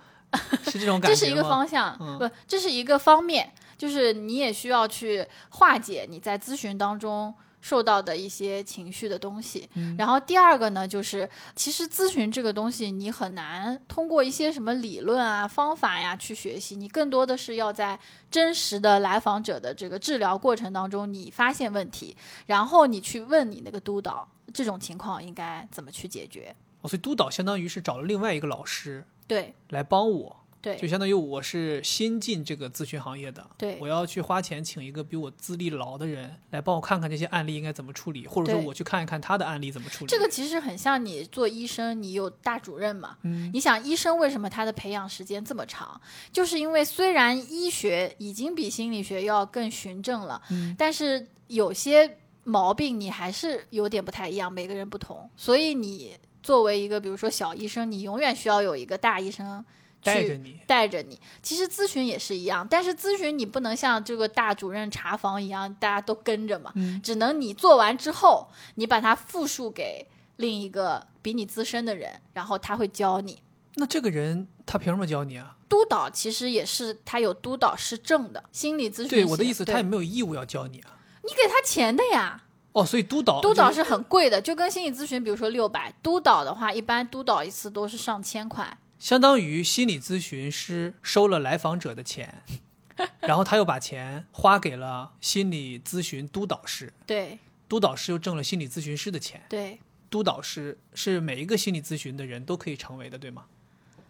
是这种感觉？
这是一个方向，
嗯
不，这是一个方面，就是你也需要去化解你在咨询当中受到的一些情绪的东西。
嗯
然后第二个呢，就是其实咨询这个东西，你很难通过一些什么理论啊、方法呀去学习，你更多的是要在真实的来访者的这个治疗过程当中，你发现问题，然后你去问你那个督导，这种情况应该怎么去解决？
哦，所以督导相当于是找了另外一个老师
对
来帮我，
对
就相当于我是新进这个咨询行业的，
对
我要去花钱请一个比我资历老的人来帮我看看这些案例应该怎么处理，或者说我去看一看他的案例怎么处理。
这个其实很像你做医生，你有大主任嘛？
嗯
你想医生为什么他的培养时间这么长？就是因为虽然医学已经比心理学要更循证了，
嗯
但是有些毛病你还是有点不太一样，每个人不同，所以你作为一个比如说小医生，你永远需要有一个大医生去
带着你，
带着你。其实咨询也是一样，但是咨询你不能像这个大主任查房一样，大家都跟着嘛，
嗯
只能你做完之后，你把它复述给另一个比你资深的人，然后他会教你。
那这个人他凭什么教你啊？
督导其实也是他有督导师证的心理咨询。
对我的意思，他也没有义务要教你啊。
你给他钱的呀。
哦，所以督导
督导
是
很贵的，就跟心理咨询，比如说六百，督导的话，一般督导一次都是上千块。
相当于心理咨询师收了来访者的钱，然后他又把钱花给了心理咨询督导师，
对
督导师又挣了心理咨询师的钱。
对，
督导师是每一个心理咨询的人都可以成为的，对吗？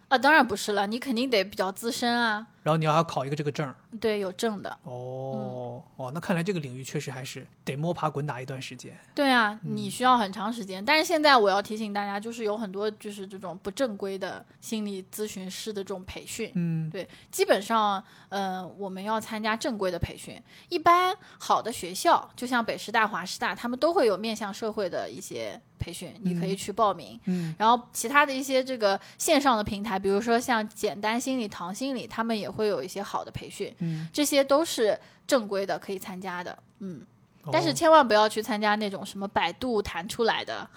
啊，当然不是了，你肯定得比较资深啊，
然后你要考一个这个证儿。
对，有证的。
哦、哦，那看来这个领域确实还是得摸爬滚打一段时间。
对啊，你需要很长时间。但是现在我要提醒大家，就是有很多就是这种不正规的心理咨询师的这种培训。
嗯，
对，基本上，呃，我们要参加正规的培训。一般好的学校，就像北师大、华师大，他们都会有面向社会的一些培训，你可以去报名。
嗯，
然后其他的一些这个线上的平台，比如说像简单心理、唐心理，他们也会有一些好的培训。
嗯，
这些都是正规的，可以参加的。嗯，但是
哦
千万不要去参加那种什么百度弹出来的，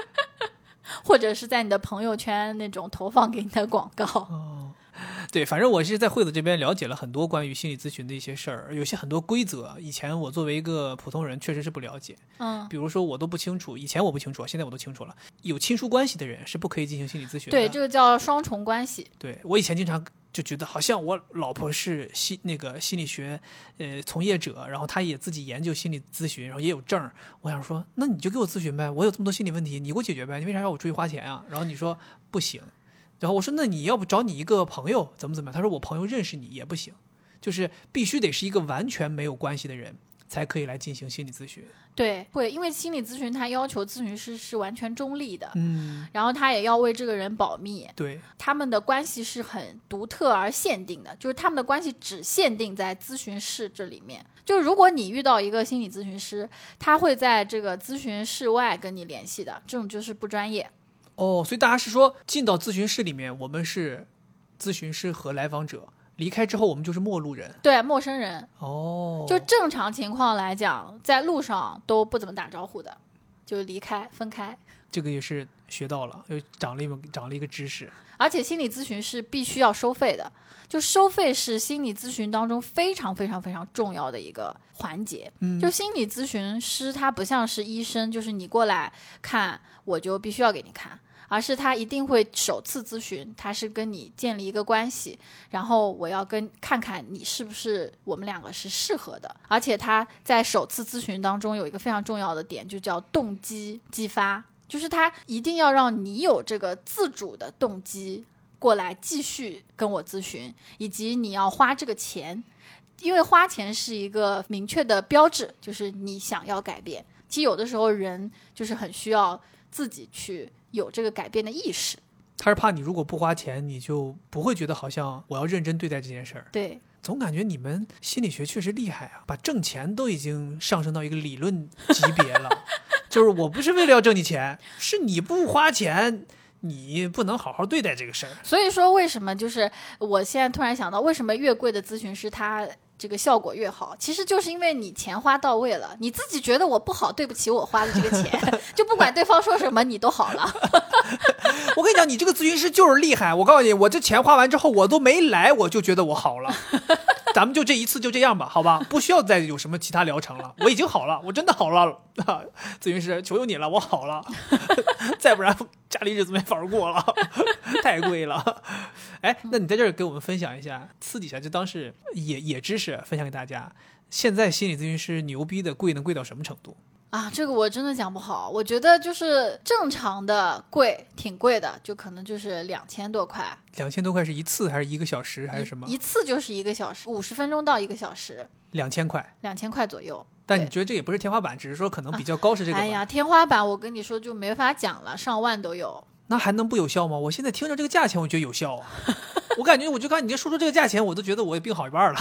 或者是在你的朋友圈那种投放给你的广告。
哦，对，反正我是在惠子这边了解了很多关于心理咨询的一些事儿，有些很多规则，以前我作为一个普通人确实是不了解。
嗯，
比如说我都不清楚，以前我不清楚，现在我都清楚了。有亲疏关系的人是不可以进行心理咨询的。
对，这个叫双重关系。
对我以前经常就觉得好像我老婆是心那个心理学呃从业者，然后她也自己研究心理咨询，然后也有证儿。我想说，那你就给我咨询呗，我有这么多心理问题，你给我解决呗，你为啥要我出去花钱啊？然后你说不行，然后我说那你要不找你一个朋友怎么怎么样？他说我朋友认识你也不行，就是必须得是一个完全没有关系的人才可以来进行心理咨询。
对，会，因为心理咨询他要求咨询师是完全中立的，
嗯，
然后他也要为这个人保密，
对，
他们的关系是很独特而限定的，就是他们的关系只限定在咨询室这里面。就是如果你遇到一个心理咨询师，他会在这个咨询室外跟你联系的，这种就是不专业。
哦，所以大家是说进到咨询室里面，我们是咨询师和来访者，离开之后我们就是陌路人。
对，陌生人，
哦，
就正常情况来讲，在路上都不怎么打招呼的，就离开分开。
这个也是学到了，又长了一门长了一个知识。
而且心理咨询是必须要收费的，就收费是心理咨询当中非常非常非常重要的一个环节。
嗯
就心理咨询师他不像是医生，就是你过来看我就必须要给你看。而是他一定会首次咨询，他是跟你建立一个关系，然后我要跟看看你是不是我们两个是适合的，而且他在首次咨询当中有一个非常重要的点，就叫动机激发，就是他一定要让你有这个自主的动机过来继续跟我咨询，以及你要花这个钱，因为花钱是一个明确的标志，就是你想要改变。其实有的时候人就是很需要自己去有这个改变的意识。
他是怕你如果不花钱，你就不会觉得好像我要认真对待这件事儿。
对，
总感觉你们心理学确实厉害啊，把挣钱都已经上升到一个理论级别了。就是我不是为了要挣你钱，是你不花钱，你不能好好对待这个事儿。
所以说为什么就是我现在突然想到，为什么越贵的咨询师他这个效果越好？其实就是因为你钱花到位了，你自己觉得我不好，对不起我花的这个钱，就不管对方说什么，你都好了。
我跟你讲，你这个咨询师就是厉害。我告诉你，我这钱花完之后，我都没来，我就觉得我好了。咱们就这一次就这样吧，好吧？不需要再有什么其他疗程了，我已经好了，我真的好了。咨询师，求求你了，我好了，再不然家里日子没法过了，太贵了。哎，那你在这儿给我们分享一下，私底下就当是野野知识分享给大家。现在心理咨询师牛逼的贵能贵到什么程度？
啊，这个我真的讲不好。我觉得就是正常的贵，挺贵的，就可能就是两千多块，
两千多块是一次还是一个小时还是什么
一？一次就是一个小时，五十分钟到一个小时，
两千块。
两千块左右。
但你觉得这也不是天花板，只是说可能比较高是这个吧？
哎呀，天花板我跟你说就没法讲了，上万都有。
那还能不有效吗？我现在听着这个价钱，我觉得有效啊。我感觉，我就看你这说出这个价钱，我都觉得我也病好一半了。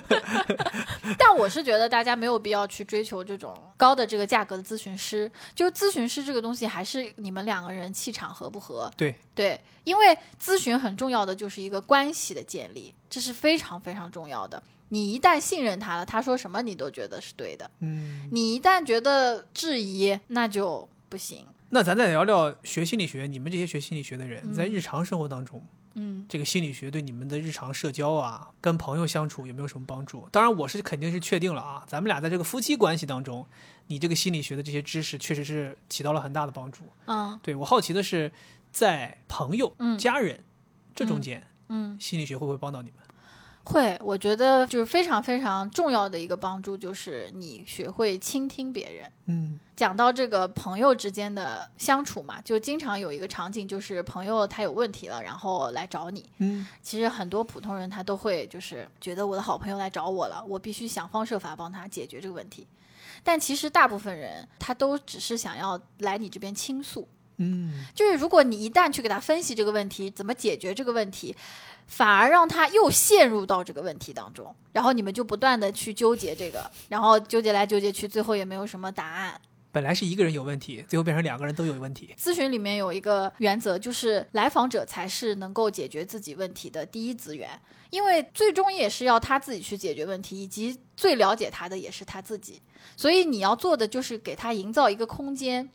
但我是觉得大家没有必要去追求这种高的这个价格的咨询师，就是咨询师这个东西还是你们两个人气场合不合。
对
对，因为咨询很重要的就是一个关系的建立，这是非常非常重要的。你一旦信任他了，他说什么你都觉得是对的。
嗯，
你一旦觉得质疑，那就不行。
那咱再聊聊学心理学，你们这些学心理学的人，在日常生活当中，
嗯，
这个心理学对你们的日常社交啊，跟朋友相处有没有什么帮助？当然，我是肯定是确定了啊，咱们俩在这个夫妻关系当中，你这个心理学的这些知识确实是起到了很大的帮助。
嗯
对我好奇的是，在朋友、
嗯
家人这中间，
嗯，
心理学会不会帮到你们？
会，我觉得就是非常非常重要的一个帮助，就是你学会倾听别人。
嗯
讲到这个朋友之间的相处嘛，就经常有一个场景，就是朋友他有问题了，然后来找你。
嗯
其实很多普通人他都会就是觉得我的好朋友来找我了，我必须想方设法帮他解决这个问题。但其实大部分人他都只是想要来你这边倾诉，
嗯
就是如果你一旦去给他分析这个问题，怎么解决这个问题，反而让他又陷入到这个问题当中，然后你们就不断的去纠结这个，然后纠结来纠结去，最后也没有什么答案。
本来是一个人有问题，最后变成两个人都有问题。
咨询里面有一个原则，就是来访者才是能够解决自己问题的第一资源，因为最终也是要他自己去解决问题，以及最了解他的也是他自己。所以你要做的就是给他营造一个空间，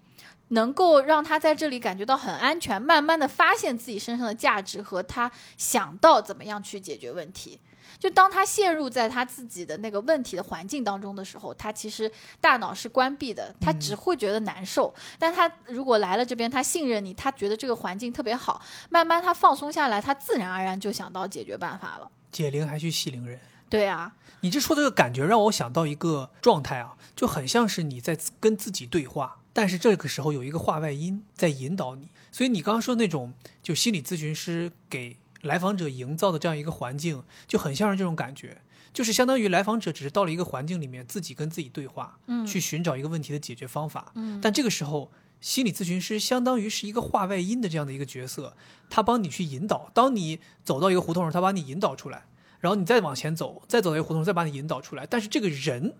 能够让他在这里感觉到很安全，慢慢的发现自己身上的价值和他想到怎么样去解决问题。就当他陷入在他自己的那个问题的环境当中的时候，他其实大脑是关闭的，他只会觉得难受。但他如果来了这边，他信任你，他觉得这个环境特别好，慢慢他放松下来，他自然而然就想到解决办法了。
解铃还须系铃人。
对啊，
你这说的这个感觉让我想到一个状态啊，就很像是你在跟自己对话，但是这个时候有一个话外音在引导你。所以你刚刚说那种，就心理咨询师给来访者营造的这样一个环境，就很像是这种感觉，就是相当于来访者只是到了一个环境里面，自己跟自己对话，
嗯
去寻找一个问题的解决方法。
嗯
但这个时候，心理咨询师相当于是一个话外音的这样的一个角色，他帮你去引导。当你走到一个胡同时，他把你引导出来，然后你再往前走，再走到一个胡同，再把你引导出来。但是这个人，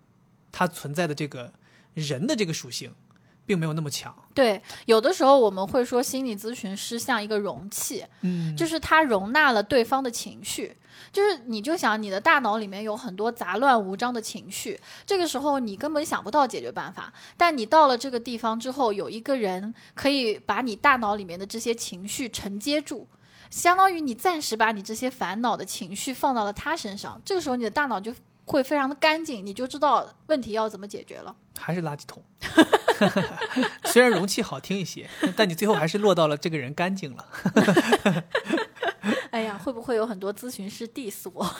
他存在的这个人的这个属性，并没有那么强。
对，有的时候我们会说心理咨询师像一个容器，
嗯
就是它容纳了对方的情绪。就是你就想你的大脑里面有很多杂乱无章的情绪，这个时候你根本想不到解决办法。但你到了这个地方之后，有一个人可以把你大脑里面的这些情绪承接住，相当于你暂时把你这些烦恼的情绪放到了他身上，这个时候你的大脑就会非常的干净，你就知道问题要怎么解决了。
还是垃圾桶。虽然容器好听一些，但你最后还是落到了这个人干净了。
哎呀，会不会有很多咨询师 diss 我？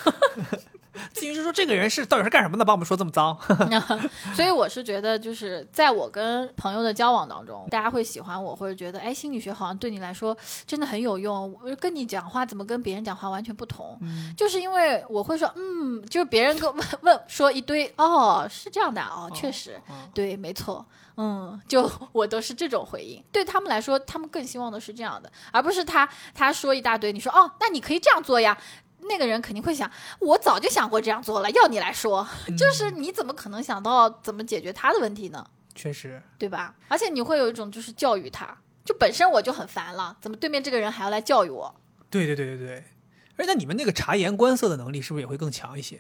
咨询师说这个人是到底是干什么的？把我们说这么脏。
所以我是觉得，就是在我跟朋友的交往当中，大家会喜欢我，或者觉得，哎，心理学好像对你来说真的很有用。我跟你讲话怎么跟别人讲话完全不同？就是因为我会说，嗯，就是别人跟问问说一堆，哦，是这样的，哦，确实，
哦
对，没错。嗯，就 我都是这种回应，对他们来说，他们更希望的是这样的，而不是他他说一大堆，你说哦，那你可以这样做呀，那个人肯定会想，我早就想过这样做了，要你来说，就是你怎么可能想到怎么解决他的问题呢？
确实，
对吧？而且你会有一种就是教育他，就本身我就很烦了，怎么对面这个人还要来教育我？
对对对对对。而且那你们那个察言观色的能力是不是也会更强一些？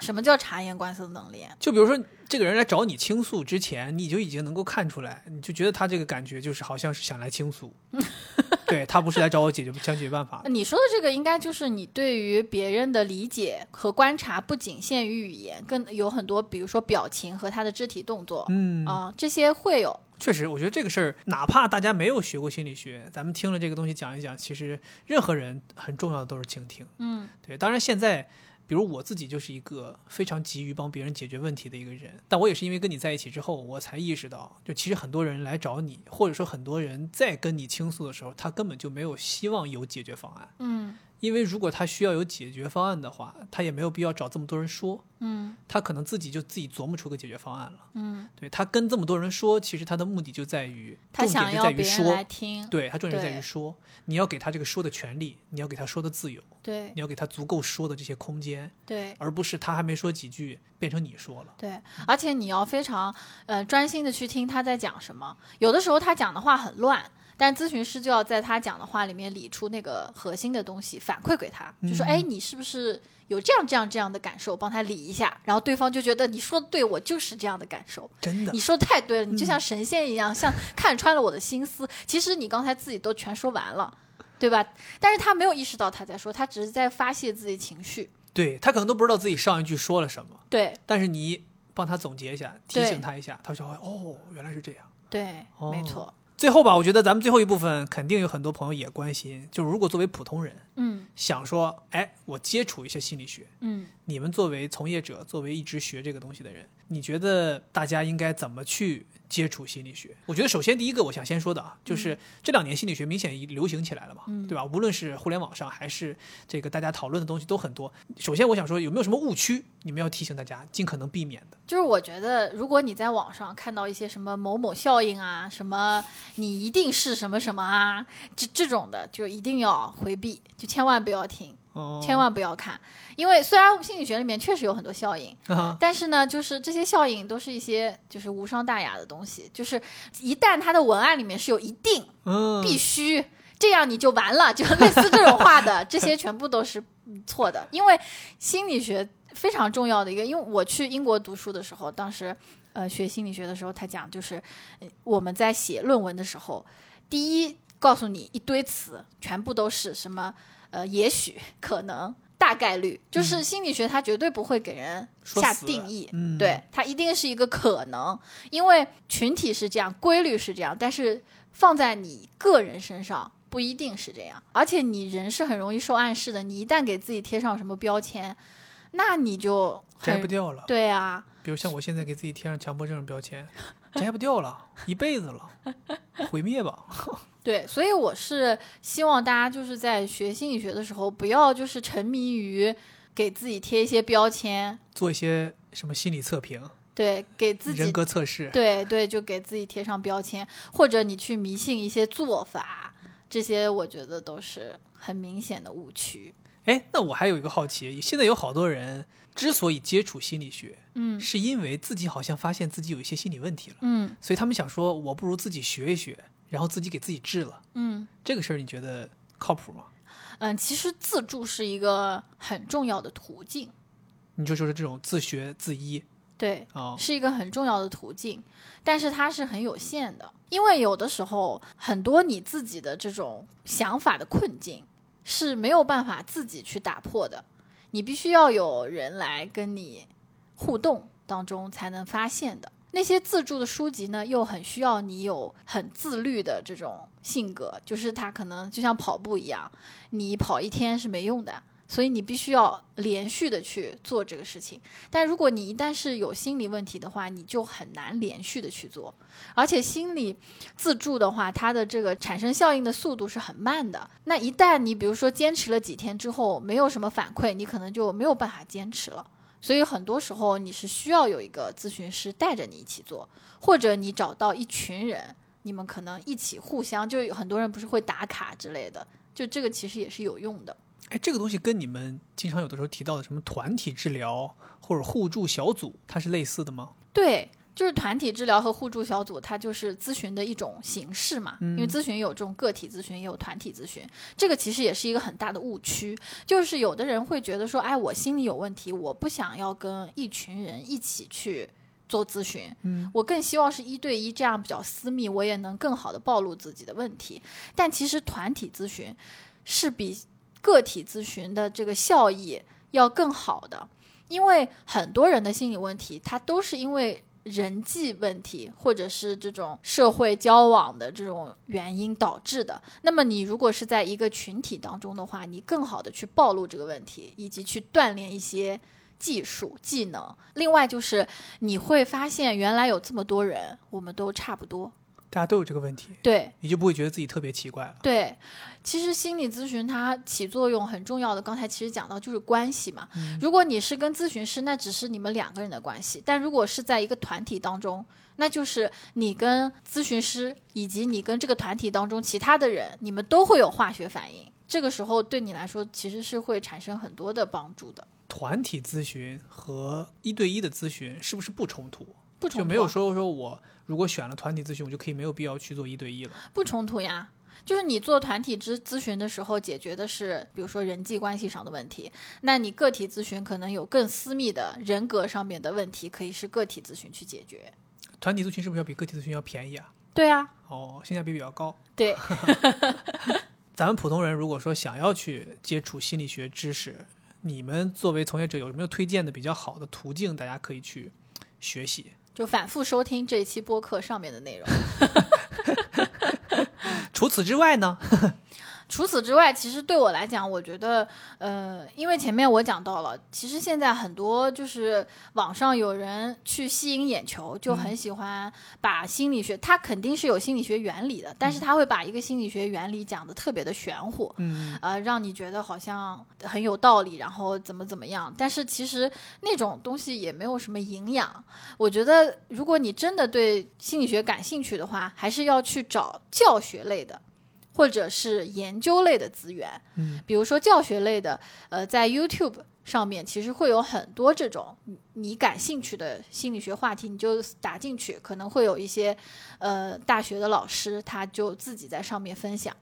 什么叫察言观色的能力？
就比如说，这个人来找你倾诉之前，你就已经能够看出来，你就觉得他这个感觉就是好像是想来倾诉，对他不是来找我解决想解决办法。
你说的这个应该就是你对于别人的理解和观察，不仅限于语言，更有很多，比如说表情和他的肢体动作
嗯，
啊、这些会有。
确实，我觉得这个事儿，哪怕大家没有学过心理学，咱们听了这个东西讲一讲，其实任何人很重要的都是倾听。
嗯
对，当然现在，比如我自己就是一个非常急于帮别人解决问题的一个人，但我也是因为跟你在一起之后，我才意识到，就其实很多人来找你，或者说很多人在跟你倾诉的时候，他根本就没有希望有解决方案，
嗯。
因为如果他需要有解决方案的话，他也没有必要找这么多人说，
嗯
他可能自己就自己琢磨出个解决方案了。
嗯，
对他跟这么多人说，其实他的目的就在于，
他想要别人来，听，
对他重点就在于说，你要给他这个说的权利，你要给他说的自由，
对
你要给他足够说的这些空间，
对
而不是他还没说几句变成你说了。
对，而且你要非常呃专心的去听他在讲什么。有的时候他讲的话很乱。但咨询师就要在他讲的话里面理出那个核心的东西，反馈给他，就说：“
嗯
哎，你是不是有这样这样这样的感受？帮他理一下。”然后对方就觉得你说的对，我就是这样的感受。
真的
你，说的太对了，你就
嗯
像神仙一样，像 看穿了我的心思。其实你刚才自己都全说完了，对吧？但是他没有意识到他在说，他只是在发泄自己情绪。
对他可能都不知道自己上一句说了什么，
对
但是你帮他总结一下，提醒他一下，他就会哦，原来是这样。
对，
哦
没错。
最后吧，我觉得咱们最后一部分肯定有很多朋友也关心，就是如果作为普通人，
嗯
想说，哎，我接触一些心理学。
嗯
你们作为从业者，作为一直学这个东西的人，你觉得大家应该怎么去接触心理学？我觉得首先第一个，我想先说的啊，就是这两年心理学明显流行起来了嘛，
嗯
对吧？无论是互联网上还是这个大家讨论的东西都很多。首先，我想说有没有什么误区，你们要提醒大家尽可能避免的？
就是我觉得，如果你在网上看到一些什么某某效应啊，什么你一定是什么什么啊，这这种的，就一定要回避，就千万不要听，
哦，
千万不要看，因为虽然心理学里面确实有很多效应，
啊，
但是呢，就是这些效应都是一些就是无伤大雅的东西，就是一旦它的文案里面是有一定、
嗯，
必须。这样你就完了，就类似这种话的，这些全部都是嗯错的。因为心理学非常重要的一个，因为我去英国读书的时候，当时呃学心理学的时候，他讲就是呃我们在写论文的时候，第一告诉你一堆词，全部都是什么呃，也许、可能、大概率，就是心理学它绝对不会给人下定义，
嗯
对，它一定是一个可能，因为群体是这样，规律是这样，但是放在你个人身上。不一定是这样，而且你人是很容易受暗示的。你一旦给自己贴上什么标签，那你就很
摘不掉了。
对啊，
比如像我现在给自己贴上强迫症标签，摘不掉了，一辈子了，毁灭吧。
对，所以我是希望大家就是在学心理学的时候，不要就是沉迷于给自己贴一些标签，
做一些什么心理测评、
对，给自己
人格测试。
对对，就给自己贴上标签，或者你去迷信一些做法，这些我觉得都是很明显的误区。
哎，那我还有一个好奇，现在有好多人之所以接触心理学，
嗯。
是因为自己好像发现自己有一些心理问题了，
嗯。
所以他们想说，我不如自己学一学，然后自己给自己治了。
嗯。
这个事儿你觉得靠谱吗？
嗯，其实自助是一个很重要的途径，
你就说是这种自学自医
对，
啊、
是一个很重要的途径，但是它是很有限的，因为有的时候很多你自己的这种想法的困境是没有办法自己去打破的，你必须要有人来跟你互动当中才能发现的。那些自助的书籍呢，又很需要你有很自律的这种性格，就是他可能就像跑步一样，你跑一天是没用的，所以你必须要连续的去做这个事情。但如果你一旦是有心理问题的话，你就很难连续的去做，而且心理自助的话，它的这个产生效应的速度是很慢的。那一旦你比如说坚持了几天之后，没有什么反馈，你可能就没有办法坚持了。所以很多时候你是需要有一个咨询师带着你一起做，或者你找到一群人，你们可能一起互相，就有很多人不是会打卡之类的，就这个其实也是有用的。
哎，这个东西跟你们经常有的时候提到的什么团体治疗或者互助小组，它是类似的吗？
对，就是团体治疗和互助小组，它就是咨询的一种形式嘛。因为咨询有这种个体咨询，也有团体咨询，这个其实也是一个很大的误区。就是有的人会觉得说，哎，我心里有问题，我不想要跟一群人一起去。做咨询，
嗯，
我更希望是一对一，这样比较私密，我也能更好的暴露自己的问题。但其实团体咨询是比个体咨询的这个效益要更好的，因为很多人的心理问题，它都是因为人际问题或者是这种社会交往的这种原因导致的。那么你如果是在一个群体当中的话，你更好的去暴露这个问题，以及去锻炼一些技术技能。另外就是你会发现，原来有这么多人，我们都差不多。
大家都有这个问题，
对，
你就不会觉得自己特别奇怪了。
对，其实心理咨询它起作用很重要的，刚才其实讲到就是关系嘛。如果你是跟咨询师，那只是你们两个人的关系；但如果是在一个团体当中，那就是你跟咨询师以及你跟这个团体当中其他的人，你们都会有化学反应。这个时候对你来说其实是会产生很多的帮助的，
团体咨询和一对一的咨询是不是不冲突？
不冲突啊
就没有说说我如果选了团体咨询，我就可以没有必要去做一对一了。
不冲突呀。就是你做团体咨咨询的时候，解决的是比如说人际关系上的问题，那你个体咨询可能有更私密的人格上面的问题，可以是个体咨询去解决。
团体咨询是不是要比个体咨询要便宜啊？
对啊，
哦，性价比比较高。
对，
咱们普通人如果说想要去接触心理学知识，你们作为从业者有没有推荐的比较好的途径，大家可以去学习？
就反复收听这一期播客上面的内容。
除此之外呢？
除此之外，其实对我来讲，我觉得，呃，因为前面我讲到了，其实现在很多就是网上有人去吸引眼球，就很喜欢把心理学，他肯定是有心理学原理的，但是他会把一个心理学原理讲的特别的玄乎，
嗯，
呃，让你觉得好像很有道理，然后怎么怎么样，但是其实那种东西也没有什么营养。我觉得，如果你真的对心理学感兴趣的话，还是要去找教学类的。或者是研究类的资源，
嗯，
比如说教学类的，呃，在 YouTube 上面其实会有很多这种你感兴趣的心理学话题，你就打进去，可能会有一些呃大学的老师，他就自己在上面分享。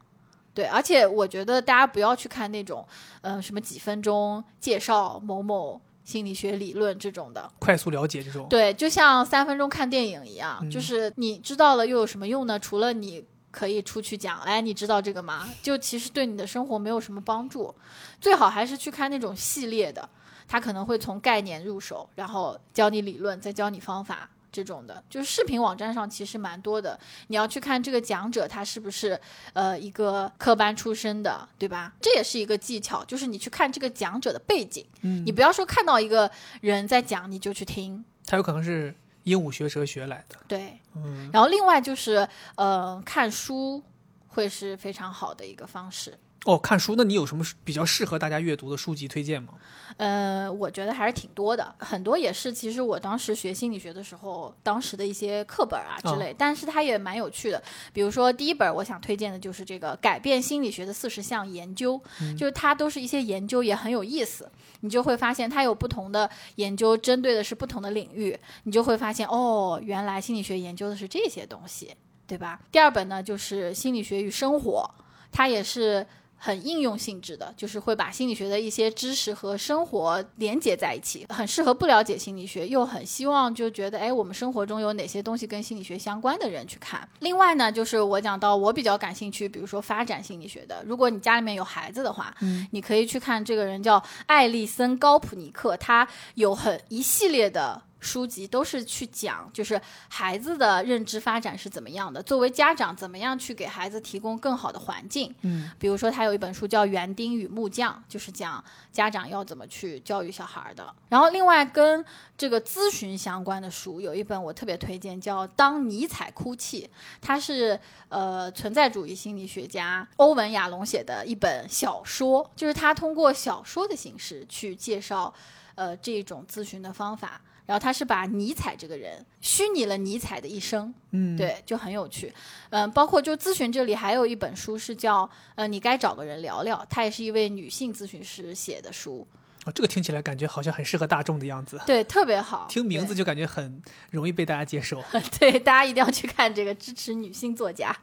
对，而且我觉得大家不要去看那种，嗯，什么几分钟介绍某某心理学理论这种的，
快速了解这种，
对，就像三分钟看电影一样，
嗯
就是你知道了又有什么用呢？除了你可以出去讲，哎，你知道这个吗？就其实对你的生活没有什么帮助。最好还是去看那种系列的，他可能会从概念入手，然后教你理论，再教你方法。这种的，就是视频网站上其实蛮多的。你要去看这个讲者他是不是呃一个科班出身的，对吧？这也是一个技巧，就是你去看这个讲者的背景。
嗯
你，不要说看到一个人在讲你就去听，
他有可能是鹦鹉学舌学来的，
对。
嗯，
然后另外就是呃看书会是非常好的一个方式。
哦，看书，那你有什么比较适合大家阅读的书籍推荐吗？
呃，我觉得还是挺多的，很多也是其实我当时学心理学的时候，当时的一些课本啊之类，但是它也蛮有趣的。比如说第一本我想推荐的就是这个《改变心理学的四十项研究》，就是它都是一些研究，也很有意思。你就会发现它有不同的研究，针对的是不同的领域，你就会发现哦，原来心理学研究的是这些东西，对吧？第二本呢就是《心理学与生活》，它也是。很应用性质的，就是会把心理学的一些知识和生活连接在一起，很适合不了解心理学又很希望就觉得，哎，我们生活中有哪些东西跟心理学相关的人去看。另外呢，就是我讲到我比较感兴趣，比如说发展心理学的，如果你家里面有孩子的话，
嗯，
你可以去看这个人叫艾利森高普尼克，他有很一系列的。书籍都是去讲，就是孩子的认知发展是怎么样的。作为家长，怎么样去给孩子提供更好的环境？
嗯，
比如说，他有一本书叫《园丁与木匠》，就是讲家长要怎么去教育小孩的。然后，另外跟这个咨询相关的书，有一本我特别推荐，叫《当尼采哭泣》，它是呃存在主义心理学家欧文亚龙写的一本小说，就是他通过小说的形式去介绍呃这种咨询的方法。然后他是把尼采这个人虚拟了尼采的一生，
嗯，，
对，就很有趣。嗯，包括就咨询这里还有一本书是叫呃，你该找个人聊聊，她也是一位女性咨询师写的书，
哦，这个听起来感觉好像很适合大众的样子，
对，特别好。
听名字就感觉很容易被大家接受。
对 对，大家一定要去看这个，支持女性作家。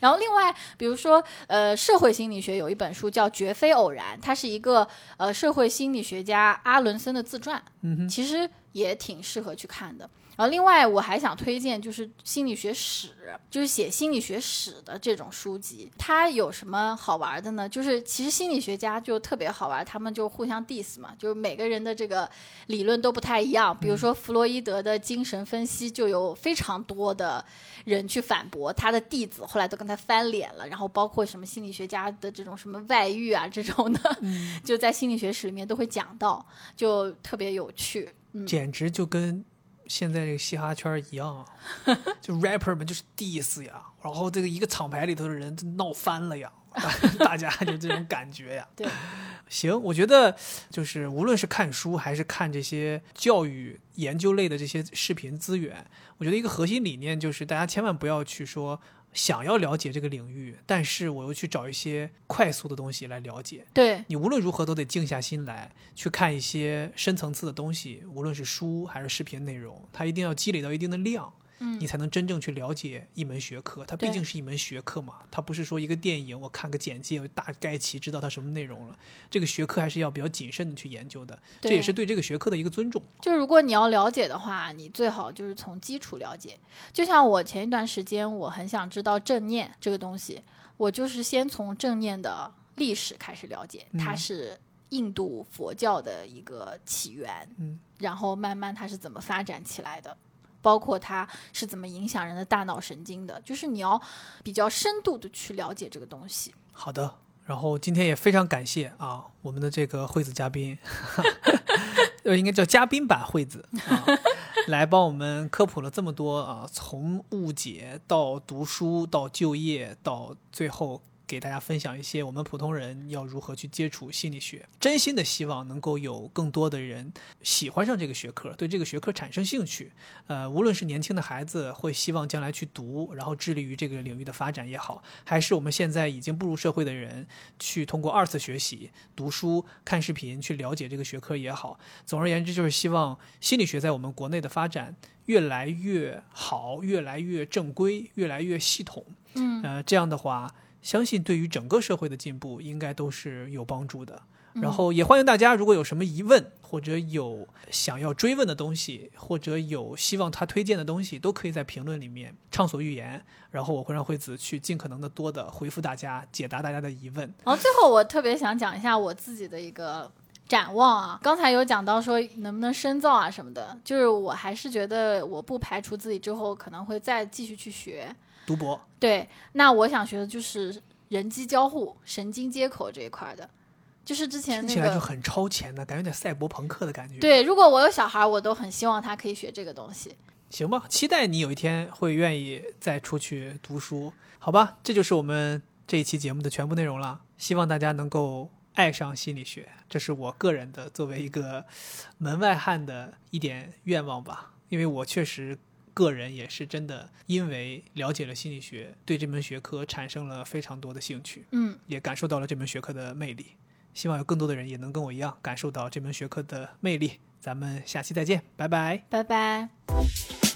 然后另外，比如说呃，社会心理学有一本书叫《绝非偶然》，它是一个呃社会心理学家阿伦森的自传，
嗯哼，
其实也挺适合去看的。然后另外我还想推荐就是心理学史，就是写心理学史的这种书籍。它有什么好玩的呢？就是其实心理学家就特别好玩，他们就互相 diss 嘛，就是每个人的这个理论都不太一样。比如说弗洛伊德的精神分析，就有非常多的人去反驳他的弟子，后来都跟他翻脸了。然后包括什么心理学家的这种什么外遇啊这种的，就在心理学史里面都会讲到，就特别有趣。嗯，
简直就跟现在这个嘻哈圈一样啊，就 rapper 们就是 diss 呀，然后这个一个厂牌里头的人都闹翻了呀，大 大家就这种感觉呀。
对，
行，我觉得就是无论是看书还是看这些教育研究类的这些视频资源，我觉得一个核心理念就是大家千万不要去说想要了解这个领域，但是我又去找一些快速的东西来了解。
对，
你无论如何都得静下心来去看一些深层次的东西，无论是书还是视频内容，它一定要积累到一定的量，
嗯
你才能真正去了解一门学科。它毕竟是一门学科嘛，它不是说一个电影我看个简介，我大概其知道它什么内容了。这个学科还是要比较谨慎的去研究的，这也是对这个学科的一个尊重。
就如果你要了解的话，你最好就是从基础了解。就像我前一段时间，我很想知道正念这个东西，我就是先从正念的历史开始了解，它
嗯
是印度佛教的一个起源，
嗯，
然后慢慢它是怎么发展起来的。包括它是怎么影响人的大脑神经的，就是你要比较深度的去了解这个东西。
好的。然后今天也非常感谢啊，我们的这个惠子嘉宾，呃，应该叫嘉宾版惠子啊，来帮我们科普了这么多啊，从误解到读书到就业到最后。给大家分享一些我们普通人要如何去接触心理学，真心的希望能够有更多的人喜欢上这个学科，对这个学科产生兴趣。呃，无论是年轻的孩子会希望将来去读，然后致力于这个领域的发展也好，还是我们现在已经步入社会的人去通过二次学习、读书、看视频去了解这个学科也好。总而言之，就是希望心理学在我们国内的发展越来越好，越来越正规，越来越系统。
嗯，
呃，这样的话。相信对于整个社会的进步应该都是有帮助的。然后也欢迎大家，如果有什么疑问或者有想要追问的东西，或者有希望他推荐的东西，都可以在评论里面畅所欲言。然后我会让惠子去尽可能的多的回复大家，解答大家的疑问。
然后最后我特别想讲一下我自己的一个展望啊，刚才有讲到说能不能深造啊什么的，就是我还是觉得我不排除自己之后可能会再继续去学。
读博
对，那我想学的就是人机交互、神经接口这一块的，就是之前那个
听起来就很超前的感觉，有点赛博朋克的感觉。，
对。如果我有小孩，我都很希望他可以学这个东西。
行吧，期待你有一天会愿意再出去读书，好吧？这就是我们这一期节目的全部内容了。希望大家能够爱上心理学，这是我个人的作为一个门外汉的一点愿望吧，因为我确实。个人也是真的，因为了解了心理学，对这门学科产生了非常多的兴趣，
嗯，
也感受到了这门学科的魅力。希望有更多的人也能跟我一样感受到这门学科的魅力。咱们下期再见，拜拜。
拜拜。